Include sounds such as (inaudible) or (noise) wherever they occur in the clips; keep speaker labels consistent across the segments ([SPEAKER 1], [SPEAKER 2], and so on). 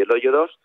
[SPEAKER 1] el hoyo 2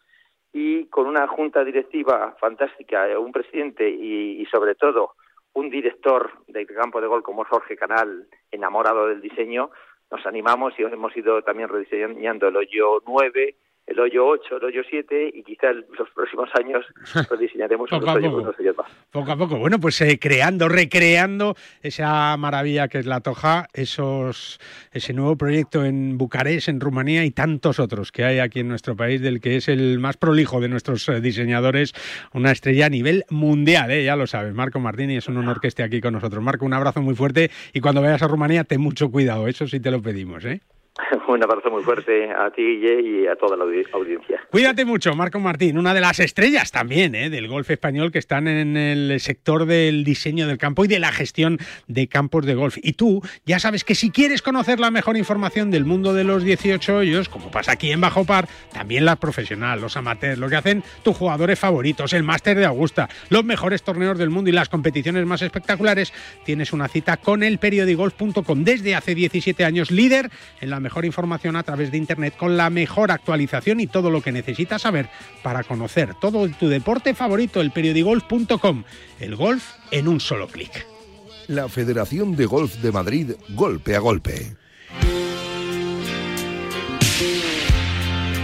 [SPEAKER 1] y con una junta directiva fantástica, un presidente y, y sobre todo un director del campo de gol como Jorge Canal, enamorado del diseño, nos animamos y hemos ido también rediseñando el hoyo 9, el hoyo 8, el hoyo 7 y quizá en los próximos años (laughs) pues diseñaremos
[SPEAKER 2] poco
[SPEAKER 1] unos,
[SPEAKER 2] a
[SPEAKER 1] hoyos,
[SPEAKER 2] poco.
[SPEAKER 1] unos hoyos más.
[SPEAKER 2] Poco a poco. Bueno, pues eh, creando, recreando esa maravilla que es la Toja, esos, ese nuevo proyecto en Bucarest, en Rumanía y tantos otros que hay aquí en nuestro país, del que es el más prolijo de nuestros eh, diseñadores, una estrella a nivel mundial, ¿eh? ya lo sabes. Marco Martini, es un honor que esté aquí con nosotros. Marco, un abrazo muy fuerte y cuando vayas a Rumanía, ten mucho cuidado, eso sí te lo pedimos. ¿eh? (laughs)
[SPEAKER 1] Un abrazo muy fuerte a ti, Guille, y a toda la audi- audiencia.
[SPEAKER 2] Cuídate mucho, Marco Martín, una de las estrellas también ¿eh? del golf español que están en el sector del diseño del campo y de la gestión de campos de golf. Y tú ya sabes que si quieres conocer la mejor información del mundo de los 18 hoyos, como pasa aquí en Bajo Par, también la profesional, los amateurs, lo que hacen tus jugadores favoritos, el máster de Augusta, los mejores torneos del mundo y las competiciones más espectaculares, tienes una cita con el periodigolf.com desde hace 17 años, líder en la mejor información a través de Internet con la mejor actualización y todo lo que necesitas saber para conocer todo tu deporte favorito, el periodigolf.com. El golf en un solo clic.
[SPEAKER 3] La Federación de Golf de Madrid, golpe a golpe.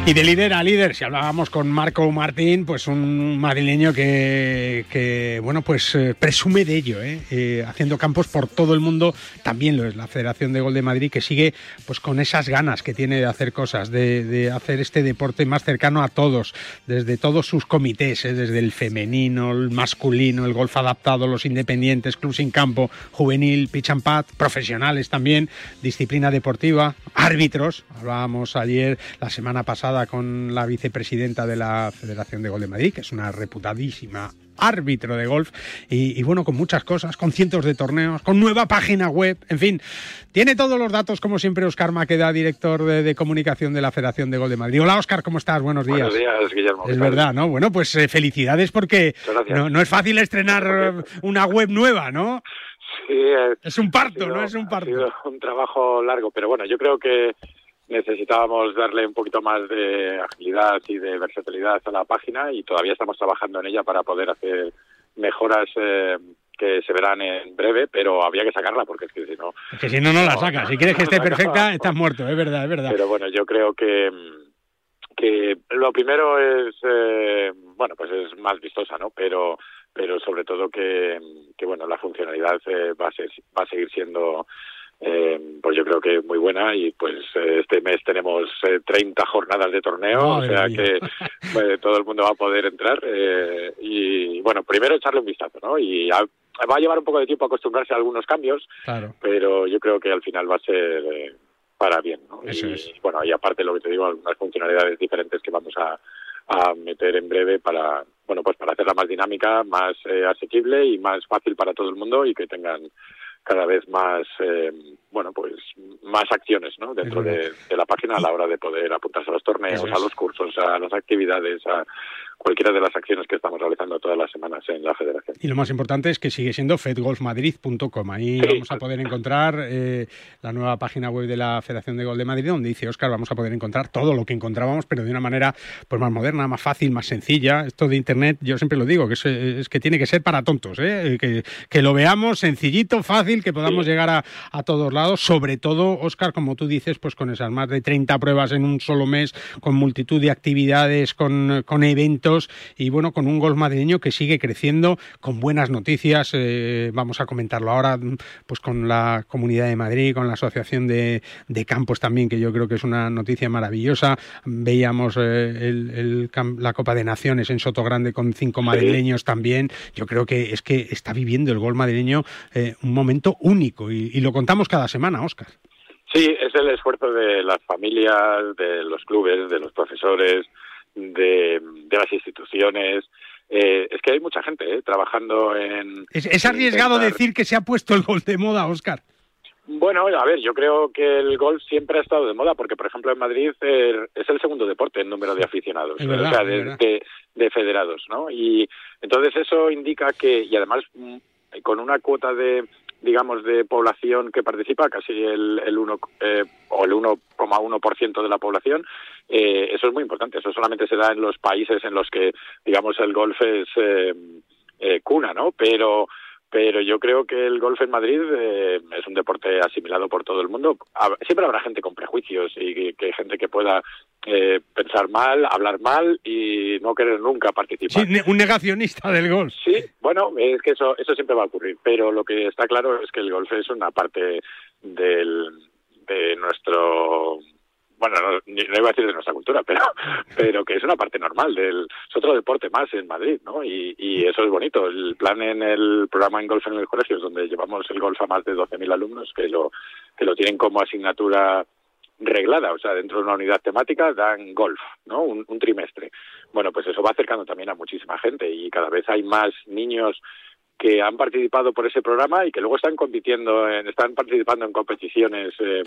[SPEAKER 2] Y de líder a líder, si hablábamos con Marco Martín, pues un madrileño que, bueno, pues eh, presume de ello, ¿eh? Eh, haciendo campos por todo el mundo, también lo es la Federación de Gol de Madrid, que sigue pues con esas ganas que tiene de hacer cosas, de, hacer este deporte más cercano a todos, desde todos sus comités, desde el femenino, el masculino, el golf adaptado, los independientes, club sin campo, juvenil, pitch and pad, profesionales también, disciplina deportiva, árbitros, hablábamos ayer, la semana pasada, con la vicepresidenta de la Federación de Gol de Madrid, que es una reputadísima árbitro de golf y, y, bueno, con muchas cosas, con cientos de torneos, con nueva página web, en fin, tiene todos los datos como siempre Oscar Maqueda, director de, de comunicación de la Federación de Gol de Madrid. Hola Oscar, ¿cómo estás? Buenos días.
[SPEAKER 4] Buenos días, Guillermo.
[SPEAKER 2] Es verdad, ¿no? Bueno, pues eh, felicidades porque no, no, es fácil estrenar una web nueva, ¿no?
[SPEAKER 4] Sí, eh,
[SPEAKER 2] es un parto,
[SPEAKER 4] sido,
[SPEAKER 2] ¿no? Es un parto.
[SPEAKER 4] Ha sido un trabajo largo, pero bueno, yo creo que necesitábamos darle un poquito más de agilidad y de versatilidad a la página y todavía estamos trabajando en ella para poder hacer mejoras eh, que se verán en breve, pero había que sacarla porque es que si no...
[SPEAKER 2] Es que si no, no la sacas. Si quieres que esté perfecta, estás muerto, es verdad, es verdad.
[SPEAKER 4] Pero bueno, yo creo que que lo primero es eh, bueno pues es más vistosa no pero pero sobre todo que, que bueno la funcionalidad eh, va a ser, va a seguir siendo eh, pues yo creo que muy buena y pues este mes tenemos eh, 30 jornadas de torneo,
[SPEAKER 2] Madre
[SPEAKER 4] o sea
[SPEAKER 2] mía.
[SPEAKER 4] que (laughs) pues, todo el mundo va a poder entrar eh, y bueno, primero echarle un vistazo, ¿no? Y a- va a llevar un poco de tiempo acostumbrarse a algunos cambios,
[SPEAKER 2] Claro.
[SPEAKER 4] pero yo creo que al final va a ser eh, para bien, ¿no?
[SPEAKER 2] Eso
[SPEAKER 4] y
[SPEAKER 2] es.
[SPEAKER 4] bueno, y aparte lo que te digo, algunas funcionalidades diferentes que vamos a, a meter en breve para bueno pues para hacerla más dinámica, más eh, asequible y más fácil para todo el mundo y que tengan cada vez más eh, bueno pues más acciones ¿no? dentro de, de la página a la hora de poder apuntarse a los torneos, a los cursos, a las actividades, a cualquiera de las acciones que estamos realizando todas las semanas en la federación.
[SPEAKER 2] Y lo más importante es que sigue siendo fedgolfmadrid.com. Ahí
[SPEAKER 4] Sí.
[SPEAKER 2] vamos a poder encontrar eh, la nueva página web de la Federación de Gol de Madrid, donde dice Oscar, vamos a poder encontrar todo lo que encontrábamos, pero de una manera pues más moderna, más fácil, más sencilla. Esto de Internet, yo siempre lo digo, que es, es que tiene que ser para tontos, ¿eh? que, que lo veamos sencillito, fácil, que podamos llegar a, a todos lados. Sobre todo, Oscar, como tú dices, pues con esas más de 30 pruebas en un solo mes, con multitud de actividades, con, con eventos y bueno, con un golf madrileño que sigue creciendo, con buenas noticias. eh, vamos a comentarlo ahora, pues con la Comunidad de Madrid, con la Asociación de, de Campos también, que yo creo que es una noticia maravillosa. Veíamos eh, el- el la Copa de Naciones en Soto Grande con cinco madrileños también. Yo creo que es que está viviendo el gol madrileño eh, un momento único y, y lo contamos cada semana, Óscar.
[SPEAKER 4] Sí, es el esfuerzo de las familias, de los clubes, de los profesores, de, de las instituciones. Eh, es que hay mucha gente eh, trabajando en...
[SPEAKER 2] Es, es
[SPEAKER 4] en
[SPEAKER 2] arriesgado decir que se ha puesto el gol de moda, Óscar.
[SPEAKER 4] Bueno, a ver, yo creo que el golf siempre ha estado de moda, porque por ejemplo en Madrid eh, es el segundo deporte en número de aficionados,
[SPEAKER 2] verdad,
[SPEAKER 4] o sea, de- de federados, ¿no? Y entonces eso indica que, y además mm, con una cuota de, digamos, de población que participa, casi el, el 1 eh, o el 1,1% de la población, eh, eso es muy importante. Eso solamente se da en los países en los que, digamos, el golf es eh, eh cuna, ¿no? Pero pero yo creo que el golf en Madrid eh, es un deporte asimilado por todo el mundo. Siempre habrá gente con prejuicios y que, gente que pueda eh, pensar mal, hablar mal y no querer nunca participar.
[SPEAKER 2] Sí, un negacionista del golf.
[SPEAKER 4] Sí, bueno, es que eso, eso siempre va a ocurrir. Pero lo que está claro es que el golf es una parte del, de nuestro bueno, no, no, iba a decir de nuestra cultura, pero, (laughs) pero que es una parte normal del, es otro deporte más en Madrid, ¿no? Y, y eso es bonito. El plan en el programa en golf en el colegio es donde llevamos el golf a más de 12.000 alumnos que lo, que lo tienen como asignatura reglada, o sea, dentro de una unidad temática dan golf, ¿no? Un, un, trimestre. Bueno, pues eso va acercando también a muchísima gente y cada vez hay más niños que han participado por ese programa y que luego están compitiendo, en, están participando en competiciones eh,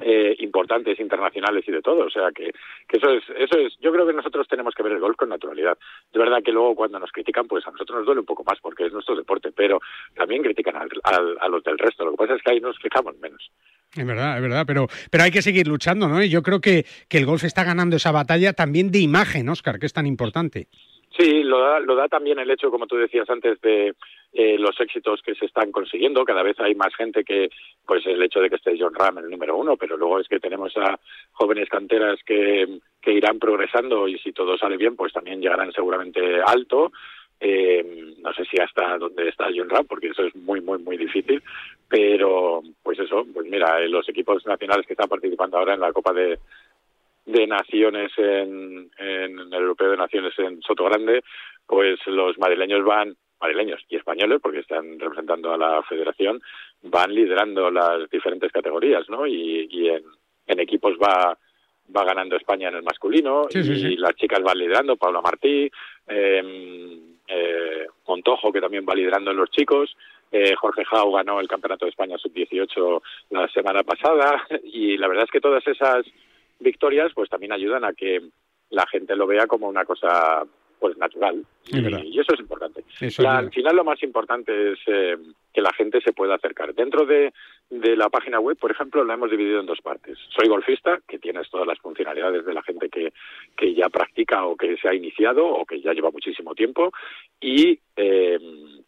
[SPEAKER 4] eh, importantes internacionales y de todo o sea que, que eso es eso es yo creo que nosotros tenemos que ver el golf con naturalidad de verdad que luego cuando nos critican pues a nosotros nos duele un poco más porque es nuestro deporte pero también critican al, al, a los del resto lo que pasa es que ahí nos fijamos menos
[SPEAKER 2] es verdad, es verdad, pero, pero hay que seguir luchando, ¿no? Y yo creo que, que el golf está ganando esa batalla también de imagen, Oscar, que es tan importante.
[SPEAKER 4] Sí, lo da, lo da también el hecho, como tú decías antes, de eh, los éxitos que se están consiguiendo. Cada vez hay más gente que, pues el hecho de que esté John Ram el número uno, pero luego es que tenemos a jóvenes canteras que, que irán progresando y si todo sale bien, pues también llegarán seguramente alto. Eh, no sé si hasta dónde está John Ram, porque eso es muy, muy, muy difícil, pero pues eso, pues mira, eh, los equipos nacionales que están participando ahora en la Copa de, de Naciones en, en el Europeo de Naciones en Soto Grande, pues los madrileños van madrileños y españoles, porque están representando a la federación, van liderando las diferentes categorías, ¿no? Y, y en, en equipos va va ganando España en el masculino
[SPEAKER 2] sí, sí,
[SPEAKER 4] y las chicas van liderando, Paula Martí, eh, eh, Montojo que también va liderando en los chicos, eh, Jorge Jau ganó el Campeonato de España Sub-18 la semana pasada (laughs) y la verdad es que todas esas victorias pues también ayudan a que la gente lo vea como una cosa pues natural y, y eso es importante.
[SPEAKER 2] Eso
[SPEAKER 4] la, al final lo más importante es eh, que la gente se pueda acercar. Dentro de, de la página web, por ejemplo, la hemos dividido en dos partes. Soy golfista, que tienes todas las funcionalidades de la gente que, que ya practica o que se ha iniciado o que ya lleva muchísimo tiempo y eh,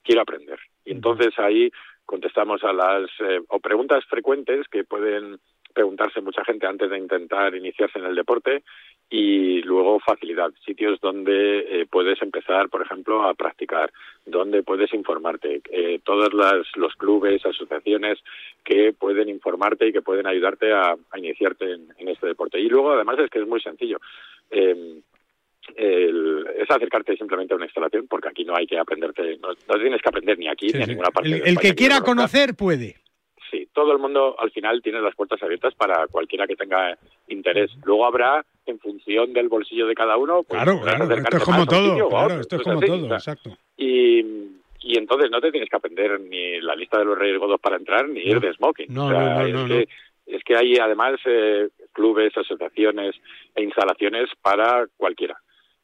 [SPEAKER 4] quiero aprender. Y entonces ahí contestamos a las eh, o preguntas frecuentes que pueden preguntarse mucha gente antes de intentar iniciarse en el deporte y luego facilidad, sitios donde eh, puedes empezar, por ejemplo, a practicar, donde puedes informarte, eh, todos las, los clubes, asociaciones que pueden informarte y que pueden ayudarte a, a iniciarte en, en, este deporte. Y luego, además, es que es muy sencillo. Eh, el, es acercarte simplemente a una instalación, porque aquí no hay que aprenderte, no, no tienes que aprender ni aquí
[SPEAKER 2] Sí,
[SPEAKER 4] ni
[SPEAKER 2] sí.
[SPEAKER 4] ninguna parte.
[SPEAKER 2] El,
[SPEAKER 4] de
[SPEAKER 2] el que quiera conocer puede.
[SPEAKER 4] Sí, todo el mundo al final tiene las puertas abiertas para cualquiera que tenga interés. Luego habrá, en función del bolsillo de cada uno, pues
[SPEAKER 2] Claro,
[SPEAKER 4] podrás
[SPEAKER 2] claro, esto es como todo,
[SPEAKER 4] sitio
[SPEAKER 2] claro, esto es como
[SPEAKER 4] así,
[SPEAKER 2] todo, exacto.
[SPEAKER 4] y, y entonces no te tienes que aprender ni la lista de los Reyes Godos para entrar ni ir de smoking.
[SPEAKER 2] No,
[SPEAKER 4] O sea,
[SPEAKER 2] no, no,
[SPEAKER 4] es, que, es que hay además eh, clubes, asociaciones e instalaciones para cualquiera.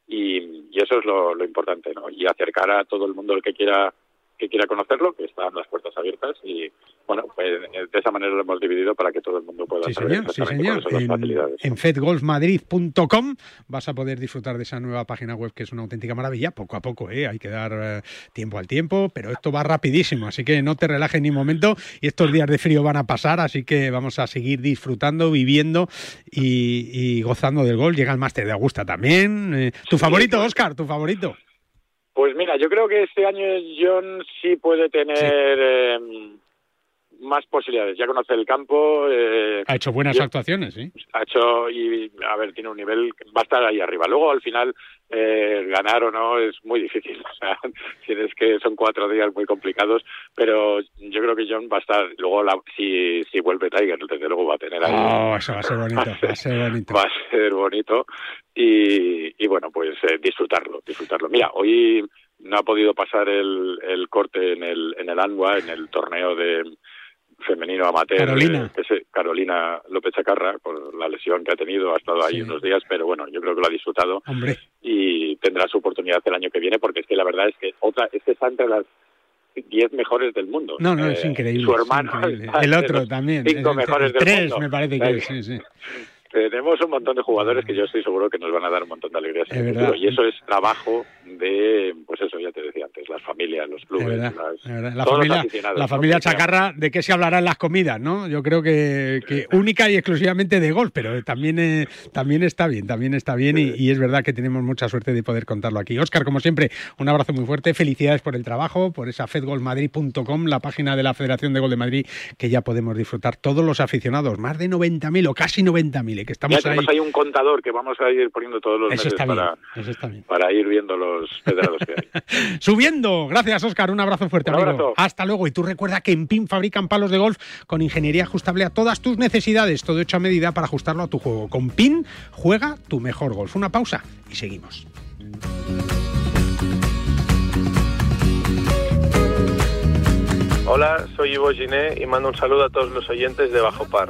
[SPEAKER 4] Y, y eso es lo, lo importante, ¿no? Y acercar a todo el mundo el que quiera que quiera conocerlo, que están las puertas abiertas y bueno, pues de esa manera lo hemos dividido para que todo el mundo pueda
[SPEAKER 2] Sí,
[SPEAKER 4] saber
[SPEAKER 2] señor, sí, señor.
[SPEAKER 4] cuáles son las
[SPEAKER 2] En, en fedgolfmadrid.com vas a poder disfrutar de esa nueva página web que es una auténtica maravilla, poco a poco, ¿eh? hay que dar eh, tiempo al tiempo, pero esto va rapidísimo, así que no te relajes ni un momento y estos días de frío van a pasar, así que vamos a seguir disfrutando, viviendo y, y gozando del gol. Llega el máster de Augusta también. Eh, ¿Tu
[SPEAKER 4] Sí,
[SPEAKER 2] favorito,
[SPEAKER 4] pues-
[SPEAKER 2] Oscar? ¿Tu favorito?
[SPEAKER 4] Pues mira, yo creo que este año John sí puede tener
[SPEAKER 2] Sí.
[SPEAKER 4] eh, más posibilidades. Ya conoce el campo, eh,
[SPEAKER 2] Ha hecho buenas
[SPEAKER 4] Yo-
[SPEAKER 2] actuaciones, ¿sí?
[SPEAKER 4] ha hecho y a ver tiene un nivel va a estar ahí arriba luego al final eh, ganar o no es muy difícil (laughs) o sea tienes que son cuatro días muy complicados pero yo creo que John va a estar luego la, si si vuelve Tiger desde luego va a tener ahí
[SPEAKER 2] Oh, eso va a ser bonito, va a ser (laughs) bonito.
[SPEAKER 4] va a ser bonito y, y bueno pues eh, disfrutarlo disfrutarlo mira hoy no ha podido pasar el, el corte en el en el Anwa en el torneo de femenino amateur
[SPEAKER 2] Carolina.
[SPEAKER 4] eh, Carolina López Chacarra por la lesión que ha tenido ha estado ahí
[SPEAKER 2] Sí.
[SPEAKER 4] unos días pero bueno yo creo que lo ha disfrutado
[SPEAKER 2] Hombre,
[SPEAKER 4] y tendrá su oportunidad el año que viene porque es que la verdad es que otra es que está entre las 10 mejores del mundo.
[SPEAKER 2] No, no, es increíble.
[SPEAKER 4] Su hermano.
[SPEAKER 2] El otro también.
[SPEAKER 4] Cinco mejores del
[SPEAKER 2] tres,
[SPEAKER 4] mundo.
[SPEAKER 2] me parece que sí, sí.
[SPEAKER 4] Tenemos un montón de jugadores que yo estoy seguro que nos van a dar un montón de alegrías
[SPEAKER 2] Es.
[SPEAKER 4] Y eso es trabajo de, pues eso ya te decía antes, las familias, los
[SPEAKER 2] Es
[SPEAKER 4] clubes,
[SPEAKER 2] verdad,
[SPEAKER 4] las-
[SPEAKER 2] verdad. La
[SPEAKER 4] todos los
[SPEAKER 2] familia,
[SPEAKER 4] sean-
[SPEAKER 2] Chacarra, ¿de qué se hablará en las comidas? no? Yo creo que, que única y exclusivamente de golf, pero también, eh, también está bien, también está bien y, y es verdad que tenemos mucha suerte de poder contarlo aquí. Óscar, como siempre, un abrazo muy fuerte, felicidades por el trabajo, por esa fedgolmadrid.com, la página de la Federación de Gol de Madrid, que ya podemos disfrutar todos los aficionados, más de 90.000 o casi 90.000, eh, que
[SPEAKER 4] Ya
[SPEAKER 2] estamos
[SPEAKER 4] tenemos ahí un contador que vamos a ir poniendo todos los
[SPEAKER 2] Eso
[SPEAKER 4] meses
[SPEAKER 2] está bien,
[SPEAKER 4] para,
[SPEAKER 2] eso está bien.
[SPEAKER 4] para ir viendo los federados que hay. (laughs)
[SPEAKER 2] Subiendo. Gracias, Oscar. Un abrazo fuerte,
[SPEAKER 4] Un
[SPEAKER 2] amigo.
[SPEAKER 4] abrazo.
[SPEAKER 2] Hasta luego. Y tú recuerda que en PIN fabrican palos de golf con ingeniería ajustable a todas tus necesidades. Todo hecho a medida para ajustarlo a tu juego. Con PIN, juega tu mejor golf. Una pausa y seguimos.
[SPEAKER 5] Hola, soy Ivo Giné y mando un saludo a todos los oyentes de Bajo Par.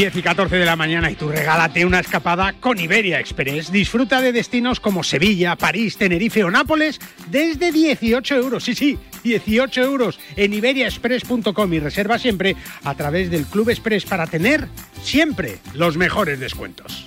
[SPEAKER 2] 10 y 14 de la mañana y tú regálate una escapada con Iberia Express. Disfruta de destinos como Sevilla, París, Tenerife o Nápoles desde 18 euros. Sí, sí, 18 euros en iberiaexpress.com y reserva siempre a través del Club Express para tener siempre los mejores descuentos.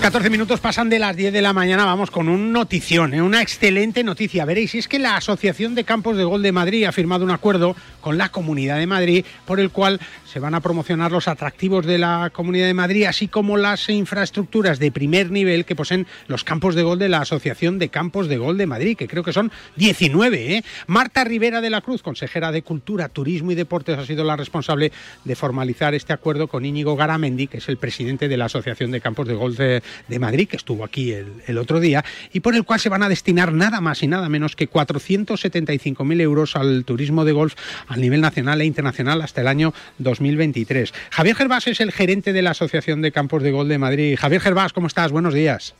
[SPEAKER 2] 14 minutos pasan de las 10 de la mañana, vamos con un notición, ¿eh? una excelente noticia. Veréis, es que la Asociación de Campos de Gol de Madrid ha firmado un acuerdo con la Comunidad de Madrid por el cual se van a promocionar los atractivos de la Comunidad de Madrid, así como las infraestructuras de primer nivel que poseen los campos de gol de la Asociación de Campos de Gol de Madrid, que creo que son 19. ¿eh? Marta Rivera de la Cruz, consejera de Cultura, Turismo y Deportes, ha sido la responsable de formalizar este acuerdo con Íñigo Garamendi, que es el presidente de la Asociación de Campos de Gol de, de Madrid, que estuvo aquí el, el, otro día, y por el cual se van a destinar nada más y nada menos que 475.000 euros al turismo de golf a nivel nacional e internacional hasta el año 2023. Javier Gervás es el gerente de la Asociación de Campos de Gol de Madrid. Javier Gervás, ¿cómo estás? Buenos días.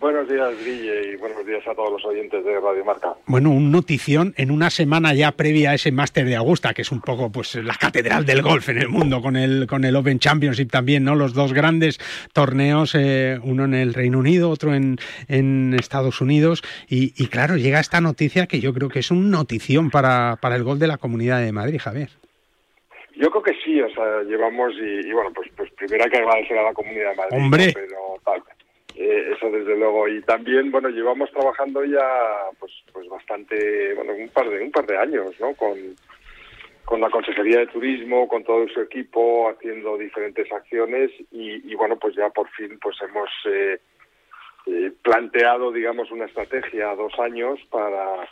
[SPEAKER 6] Buenos días, Guille, y buenos días a todos los oyentes de Radio Marca.
[SPEAKER 2] Bueno, un notición en una semana ya previa a ese Máster de Augusta, que es un poco pues la catedral del golf en el mundo, con el, con el Open Championship también, ¿no? Los dos grandes torneos, eh, uno en el Reino Unido, otro en, en Estados Unidos. Y, y, claro, llega esta noticia que yo creo que es un notición para, para el gol de la Comunidad de Madrid, Javier.
[SPEAKER 6] Yo creo que sí, o sea, llevamos, y, y bueno, pues, pues primero hay que agradecer a la Comunidad de Madrid.
[SPEAKER 2] Hombre.
[SPEAKER 6] Pero tal eh, eso desde luego. Y también bueno llevamos trabajando ya pues pues bastante bueno un par de un par de años no con con la consejería de turismo con todo su equipo haciendo diferentes acciones y, y bueno pues ya por fin pues hemos eh, eh, planteado digamos una estrategia a dos años para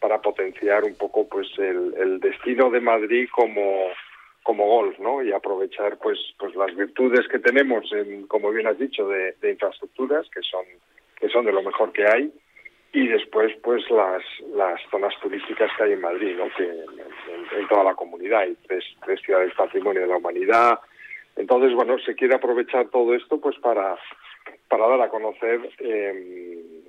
[SPEAKER 6] para potenciar un poco pues el, el destino de Madrid como como golf, ¿no? Y aprovechar pues pues las virtudes que tenemos en, como bien has dicho, de, infraestructuras que son que son de lo mejor que hay y después pues las las zonas turísticas que hay en Madrid, ¿no? Que en, toda la comunidad hay tres tres ciudades patrimonio de la humanidad. Entonces bueno se quiere aprovechar todo esto pues para para dar a conocer eh,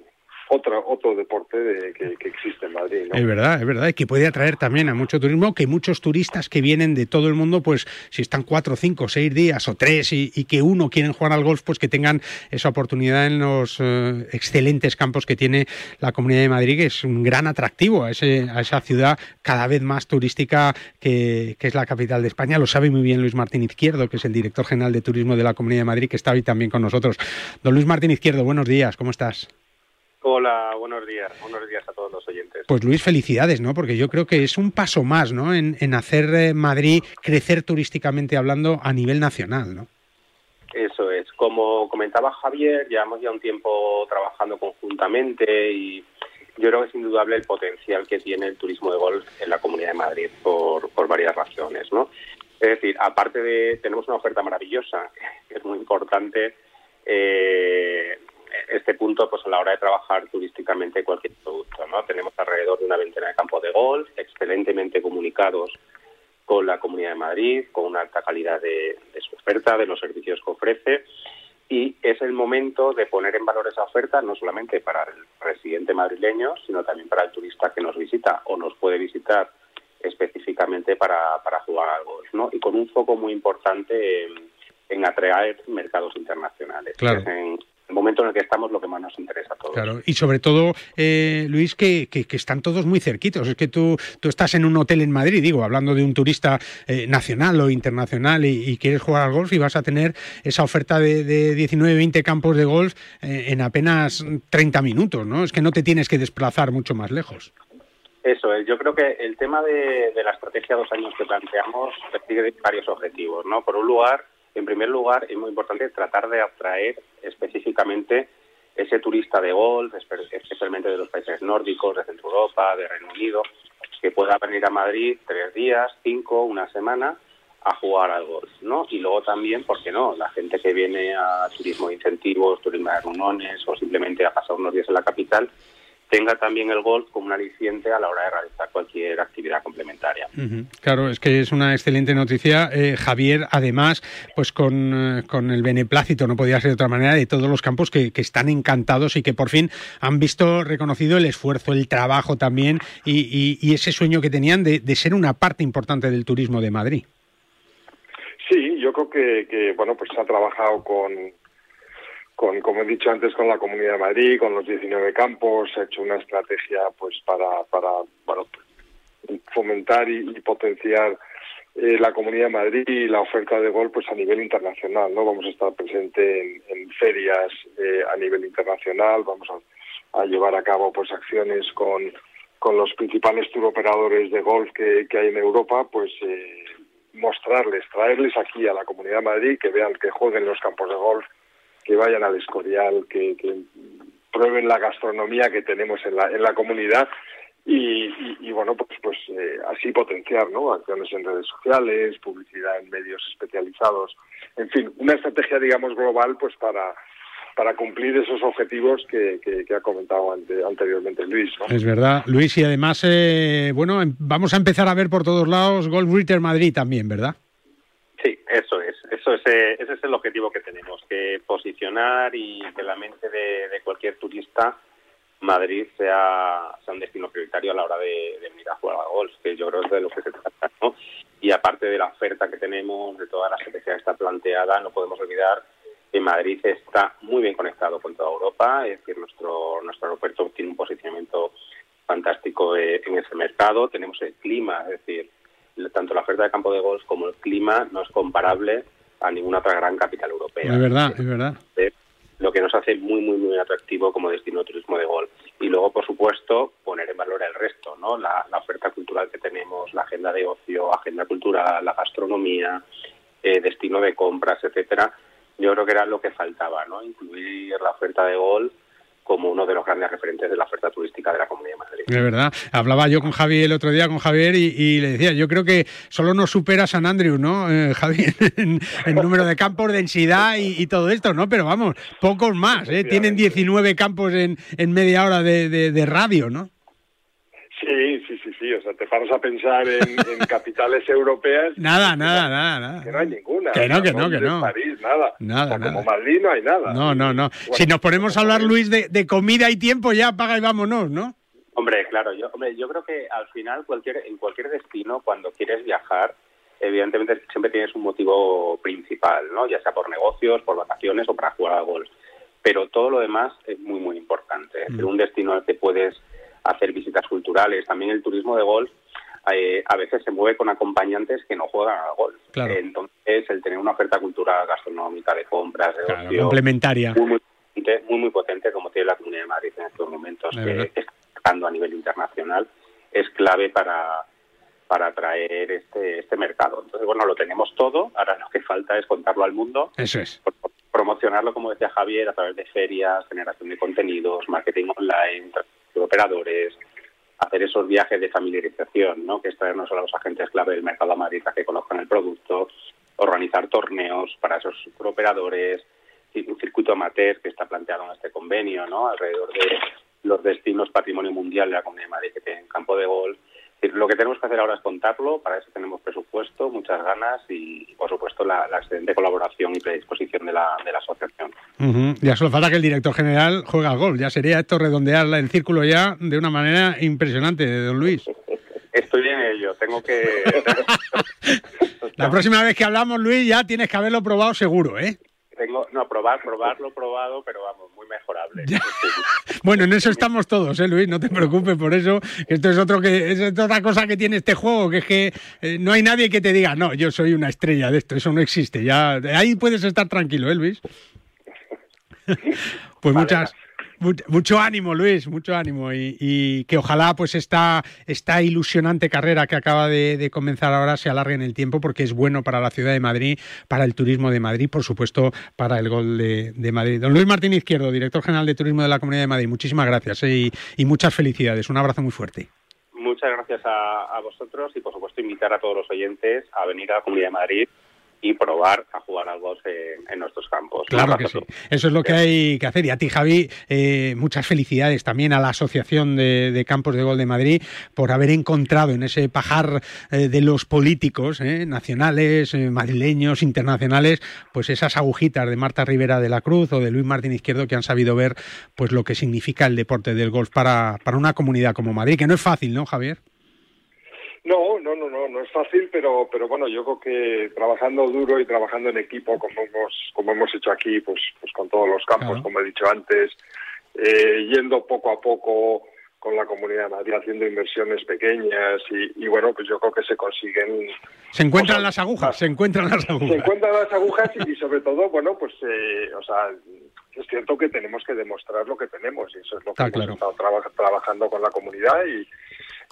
[SPEAKER 6] otro, otro deporte de, que, existe en Madrid. ¿no?
[SPEAKER 2] Es verdad, es verdad, y que puede atraer también a mucho turismo, que muchos turistas que vienen de todo el mundo, pues si están cuatro, cinco, seis días o tres y, que uno quieren jugar al golf, pues que tengan esa oportunidad en los eh, excelentes campos que tiene la Comunidad de Madrid, que es un gran atractivo a, ese, a esa ciudad cada vez más turística que, es la capital de España. Lo sabe muy bien Luis Martín Izquierdo, que es el director general de turismo de la Comunidad de Madrid, que está hoy también con nosotros. Don Luis Martín Izquierdo, buenos días, ¿cómo estás?
[SPEAKER 7] Hola, buenos días. Buenos días a todos los oyentes.
[SPEAKER 2] Pues Luis, felicidades, ¿no? Porque yo creo que es un paso más, ¿no? En, en hacer Madrid crecer turísticamente hablando a nivel nacional, ¿no?
[SPEAKER 7] Eso es. Como comentaba Javier, llevamos ya un tiempo trabajando conjuntamente y yo creo que es indudable el potencial que tiene el turismo de golf en la Comunidad de Madrid por, por varias razones, ¿no? Es decir, aparte de, tenemos una oferta maravillosa, (laughs) que es muy importante, eh, este punto pues a la hora de trabajar turísticamente cualquier producto. ¿no? Tenemos alrededor de una veintena de campos de golf, excelentemente comunicados con la Comunidad de Madrid, con una alta calidad de, de, su oferta, de los servicios que ofrece. Y es el momento de poner en valor esa oferta no solamente para el residente madrileño, sino también para el turista que nos visita o nos puede visitar específicamente para, para jugar al golf. ¿no? Y con un foco muy importante en, en atraer mercados internacionales.
[SPEAKER 2] Claro.
[SPEAKER 7] En, el momento en el que estamos lo que más nos interesa a todos.
[SPEAKER 2] Claro, y sobre todo, eh, Luis, que, que, que, están todos muy cerquitos. Es que tú, tú estás en un hotel en Madrid, digo, hablando de un turista eh, nacional o internacional y, y, quieres jugar al golf y vas a tener esa oferta de, de 19, 20 campos de golf eh, en apenas 30 minutos, ¿no? Es que no te tienes que desplazar mucho más lejos.
[SPEAKER 7] Eso es. Yo creo que el tema de, de la estrategia dos años que planteamos persigue varios objetivos, ¿no? Por un lugar, en primer lugar, es muy importante tratar de atraer específicamente ese turista de golf, especialmente de los países nórdicos, de Centro Europa, de Reino Unido, que pueda venir a Madrid tres días, cinco, una semana a jugar al golf, ¿no? Y luego también, ¿por qué no? La gente que viene a turismo de incentivos, turismo de reuniones o simplemente a pasar unos días en la capital, tenga también el golf como un aliciente a la hora de realizar cualquier actividad complementaria.
[SPEAKER 2] Claro, es que es una excelente noticia. Eh, Javier, además, pues con, eh, con, el beneplácito, no podía ser de otra manera, de todos los campos que, están encantados y que por fin han visto reconocido el esfuerzo, el trabajo también y, ese sueño que tenían de, ser una parte importante del turismo de Madrid.
[SPEAKER 6] Sí, yo creo que, que bueno, pues se ha trabajado con, con, como he dicho antes, con la Comunidad de Madrid, con los 19 campos, se ha hecho una estrategia pues para, fomentar y, potenciar eh, la Comunidad de Madrid y la oferta de golf pues a nivel internacional, ¿no? Vamos a estar presente en, ferias eh, a nivel internacional, vamos a, llevar a cabo pues acciones con, los principales tour operadores de golf que, que hay en Europa, pues eh, mostrarles, traerles aquí a la Comunidad de Madrid, que vean que jueguen los campos de golf que vayan al Escorial, que, prueben la gastronomía que tenemos en la, en la comunidad y, bueno, pues, pues eh, así potenciar, ¿no? Acciones en redes sociales, publicidad en medios especializados, en fin, una estrategia, digamos, global, pues para para cumplir esos objetivos que, ha comentado anteriormente Luis. ¿no?
[SPEAKER 2] Es verdad, Luis, y además, eh, bueno, em, vamos a empezar a ver por todos lados Golf Ritter Madrid también, ¿verdad?
[SPEAKER 7] Eso es. Eso es, eh, ese es el objetivo que tenemos, que posicionar y que la mente de, cualquier turista Madrid sea, sea, un destino prioritario a la hora de, venir a jugar a golf, que yo creo que es de lo que se trata, ¿no? Y aparte de la oferta que tenemos, de toda la estrategia que está planteada, no podemos olvidar que Madrid está muy bien conectado con toda Europa, es decir, nuestro, nuestro aeropuerto tiene un posicionamiento fantástico eh, en ese mercado, tenemos el clima, es decir, tanto la oferta de campo de golf como el clima no es comparable a ninguna otra gran capital europea.
[SPEAKER 2] Es verdad, es verdad.
[SPEAKER 7] Lo que nos hace muy, muy, muy atractivo como destino de turismo de golf. Y luego, por supuesto, poner en valor el resto, ¿no? La, oferta cultural que tenemos, la agenda de ocio, agenda cultural, la gastronomía, eh, destino de compras, etcétera. Yo creo que era lo que faltaba, ¿no? Incluir la oferta de golf como uno de los grandes referentes de la oferta turística de la Comunidad de Madrid.
[SPEAKER 2] De verdad. Hablaba yo con Javier el otro día, con Javier, y, le decía, yo creo que solo nos supera San Andrew, ¿no, eh, Javier? (laughs) en, número de campos, densidad y, todo esto, ¿no? Pero vamos, pocos más, ¿eh? Tienen 19 campos en, en media hora de, de radio, ¿no?
[SPEAKER 6] Sí, sí. O sea, te paras a pensar en, (laughs) capitales europeas.
[SPEAKER 2] Nada, nada, nada, nada.
[SPEAKER 6] Que no hay ninguna.
[SPEAKER 2] Que no, que no, que no.
[SPEAKER 6] París, nada.
[SPEAKER 2] Nada, nada.
[SPEAKER 6] Como Madrid no hay nada.
[SPEAKER 2] No, no, no. si nos ponemos a hablar, Luis, de, de, comida y tiempo, ya paga y vámonos, ¿no?
[SPEAKER 7] Hombre, claro. Yo, hombre, yo creo que al final, cualquier, en cualquier destino, cuando quieres viajar, evidentemente siempre tienes un motivo principal, ¿no? Ya sea por negocios, por vacaciones o para jugar a golf. Pero todo lo demás es muy, muy importante. Mm. Un destino al que puedes hacer visitas culturales. También el turismo de golf eh, a veces se mueve con acompañantes que no juegan al golf. entonces, el tener una oferta cultural gastronómica, de compras, de
[SPEAKER 2] ocio, complementaria.
[SPEAKER 7] Muy muy, potente, como tiene la Comunidad de Madrid en estos momentos, que está a nivel internacional, es clave para para atraer este, este mercado. Entonces, bueno, lo tenemos todo, ahora lo que falta es contarlo al mundo.
[SPEAKER 2] Eso es.
[SPEAKER 7] Promocionarlo, como decía Javier, a través de ferias, generación de contenidos, marketing online, operadores, hacer esos viajes de familiarización, ¿no? que es traernos a los agentes clave del mercado Madrid a que conozcan el producto, organizar torneos para esos operadores, un circuito amateur que está planteado en este convenio, ¿no? alrededor de los destinos patrimonio mundial de la Comunidad de Madrid que tienen campo de golf, lo que tenemos que hacer ahora es contarlo, para eso tenemos presupuesto, muchas ganas y, por supuesto, la, excelente colaboración y predisposición de la, de la asociación.
[SPEAKER 2] Ya solo falta que el director general juegue al gol, ya sería esto redondear el círculo ya de una manera impresionante, de don Luis. (laughs)
[SPEAKER 7] Estoy en ello, tengo que... (laughs)
[SPEAKER 2] la próxima vez que hablamos, Luis, ya tienes que haberlo probado seguro, ¿eh?
[SPEAKER 7] Tengo, no, probar, (laughs) probarlo, probado, pero vamos, muy mejorable. (laughs)
[SPEAKER 2] bueno, en eso estamos todos, ¿eh, Luis? No te preocupes por eso. Esto es otro que es otra cosa que tiene este juego, que es que eh, no hay nadie que te diga, no, yo soy una estrella de esto, eso no existe. Ya ahí puedes estar tranquilo, ¿eh, Luis? (laughs) pues muchas mucho ánimo, Luis, mucho ánimo y, que ojalá pues esta, esta ilusionante carrera que acaba de, comenzar ahora se alargue en el tiempo porque es bueno para la ciudad de Madrid, para el turismo de Madrid, por supuesto para el gol de, Madrid. Don Luis Martín Izquierdo, director general de Turismo de la Comunidad de Madrid, muchísimas gracias eh, y, muchas felicidades. Un abrazo muy fuerte.
[SPEAKER 7] Muchas gracias a, a vosotros y por supuesto invitar a todos los oyentes a venir a la Comunidad de Madrid y probar a jugar al golf en, nuestros campos.
[SPEAKER 2] Claro que sí. Eso es lo que hay que hacer. Y a ti, Javi, eh, muchas felicidades también a la Asociación de, Campos de Gol de Madrid por haber encontrado en ese pajar eh, de los políticos eh, nacionales, madrileños, internacionales, pues esas agujitas de Marta Rivera de la Cruz o de Luis Martín Izquierdo que han sabido ver pues lo que significa el deporte del golf para, para una comunidad como Madrid, que no es fácil, ¿no, Javier?
[SPEAKER 6] No, no, no, no, no es fácil, pero, pero bueno, yo creo que trabajando duro y trabajando en equipo, como hemos, como hemos hecho aquí, pues, pues con todos los campos, como he dicho antes, eh, yendo poco a poco con la Comunidad de Madrid haciendo inversiones pequeñas y, bueno, pues yo creo que se consiguen...
[SPEAKER 2] Se encuentran las agujas, se encuentran las agujas. Se
[SPEAKER 6] encuentran las agujas y, sobre todo, bueno, pues, eh, o sea, es cierto que tenemos que demostrar lo que tenemos y eso es lo que hemos estado trabajando con la comunidad y,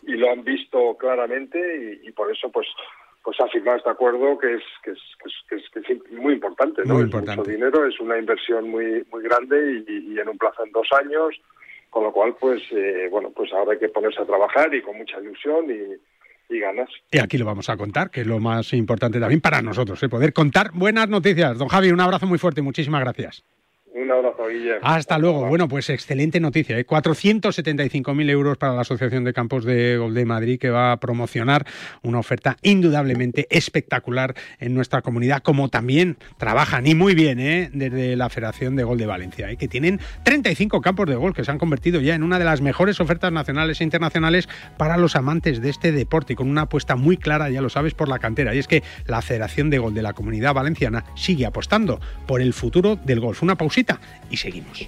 [SPEAKER 6] y lo han visto claramente y, por eso pues pues ha firmado este acuerdo que es que es, que es, que es, muy importante no es mucho dinero es una inversión muy muy grande y, en un plazo en dos años con lo cual pues eh, bueno pues ahora hay que ponerse a trabajar y con mucha ilusión y, y ganas.
[SPEAKER 2] Y aquí lo vamos a contar, que es lo más importante también para nosotros, ¿eh? poder contar buenas noticias. Don Javi, un abrazo muy fuerte y muchísimas gracias.
[SPEAKER 6] Un abrazo, Guillermo.
[SPEAKER 2] Hasta luego. Bueno, pues excelente noticia. ¿eh? 475.000 euros para la Asociación de Campos de Gol de Madrid, que va a promocionar una oferta indudablemente espectacular en nuestra comunidad, como también trabajan y muy bien ¿eh? desde la Federación de Gol de Valencia, ¿eh? que tienen 35 campos de gol que se han convertido ya en una de las mejores ofertas nacionales e internacionales para los amantes de este deporte y con una apuesta muy clara, ya lo sabes, por la cantera. Y es que la Federación de Gol de la Comunidad Valenciana sigue apostando por el futuro del golf. Una y seguimos.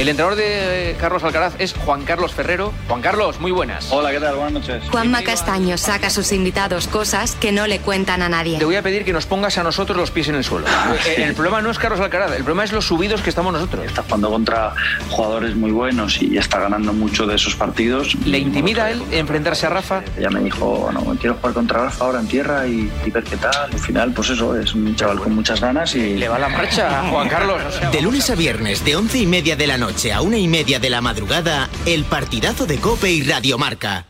[SPEAKER 8] El entrenador de Carlos Alcaraz es Juan Carlos Ferrero. Juan Carlos, muy buenas.
[SPEAKER 9] Hola, ¿qué tal? Buenas noches.
[SPEAKER 10] Juanma Castaño saca a sus invitados cosas que no le cuentan a nadie.
[SPEAKER 8] Te voy a pedir que nos pongas a nosotros los pies en el suelo. Ah, eh, el problema no es Carlos Alcaraz, el problema es los subidos que estamos nosotros.
[SPEAKER 9] Está jugando contra jugadores muy buenos y está ganando mucho de esos partidos.
[SPEAKER 8] ¿Le intimida él enfrentarse a Rafa?
[SPEAKER 9] Ella me dijo, no, quiero jugar contra Rafa ahora en tierra y, ver qué tal. Al final, pues eso, es un chaval con muchas ganas y...
[SPEAKER 8] Le va la marcha, Juan Carlos.
[SPEAKER 11] de lunes a viernes, de once y media de la noche a una y media de la madrugada, el partidazo de Cope y Radiomarca.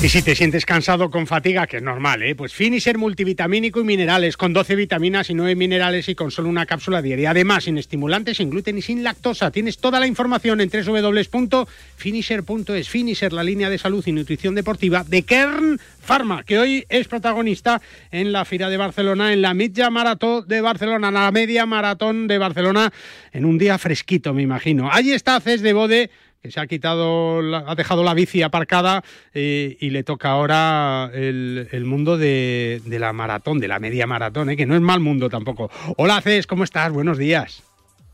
[SPEAKER 2] Y si te sientes cansado con fatiga, que es normal, ¿eh? pues Finisher multivitamínico y minerales, con 12 vitaminas y 9 minerales y con solo una cápsula diaria. Además, sin estimulantes, sin gluten y sin lactosa. Tienes toda la información en www.finisher.es. Finisher, la línea de salud y nutrición deportiva de Kern Pharma, que hoy es protagonista en la Fira de Barcelona, en la Mitja Maratón de Barcelona, en la Media Maratón de Barcelona, en un día fresquito, me imagino. Allí está Cés de Bode que se ha quitado, ha dejado la bici aparcada eh, y le toca ahora el, mundo de, la maratón, de la media maratón, eh, que no es mal mundo tampoco. Hola Cés, ¿cómo estás? Buenos días.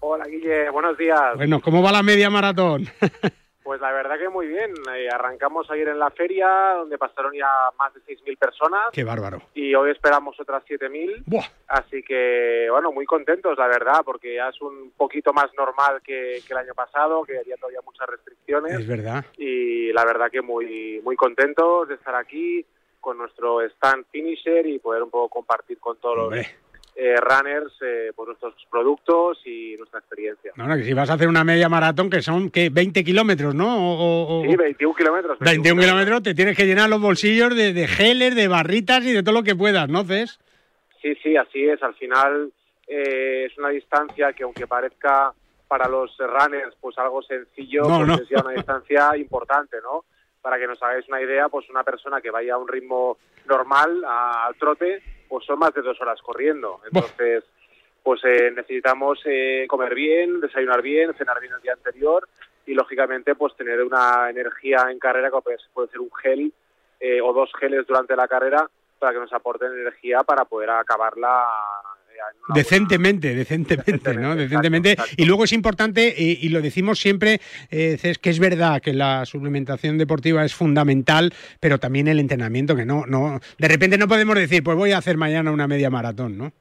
[SPEAKER 12] Hola Guille, buenos días.
[SPEAKER 2] Bueno, ¿cómo va la media maratón? (laughs)
[SPEAKER 12] Pues la verdad que muy bien. Eh, arrancamos ayer en la feria, donde pasaron ya más de 6.000 personas.
[SPEAKER 2] Qué bárbaro.
[SPEAKER 12] Y hoy esperamos otras 7.000. Así que, bueno, muy contentos, la verdad, porque ya es un poquito más normal que, el año pasado, que había todavía muchas restricciones.
[SPEAKER 2] Es verdad.
[SPEAKER 12] Y la verdad que muy, muy contentos de estar aquí con nuestro stand finisher y poder un poco compartir con todos los eh, runners eh, por nuestros productos y nuestra experiencia.
[SPEAKER 2] No, no, que si vas a hacer una media maratón que son que 20 kilómetros, ¿no?
[SPEAKER 12] sí, 21 kilómetros.
[SPEAKER 2] 21, kilómetros te tienes que llenar los bolsillos de, de, geles, de barritas y de todo lo que puedas, ¿no, Cés?
[SPEAKER 12] Sí, sí, así es. Al final eh, es una distancia que aunque parezca para los runners pues algo sencillo, pues es ya una distancia (laughs) importante, ¿no? Para que nos hagáis una idea, pues una persona que vaya a un ritmo normal, al trote, pues son más de dos horas corriendo. Entonces, pues eh, necesitamos eh, comer bien, desayunar bien, cenar bien el día anterior y lógicamente pues tener una energía en carrera que puede ser un gel eh, o dos geles durante la carrera para que nos aporten energía para poder acabarla
[SPEAKER 2] Decentemente, (laughs) decentemente, ¿no? Decentemente. Y luego es importante, y, lo decimos siempre, eh, es que es verdad que la suplementación deportiva es fundamental, pero también el entrenamiento, que no, no, de repente no podemos decir, pues voy a hacer mañana una media maratón, ¿no?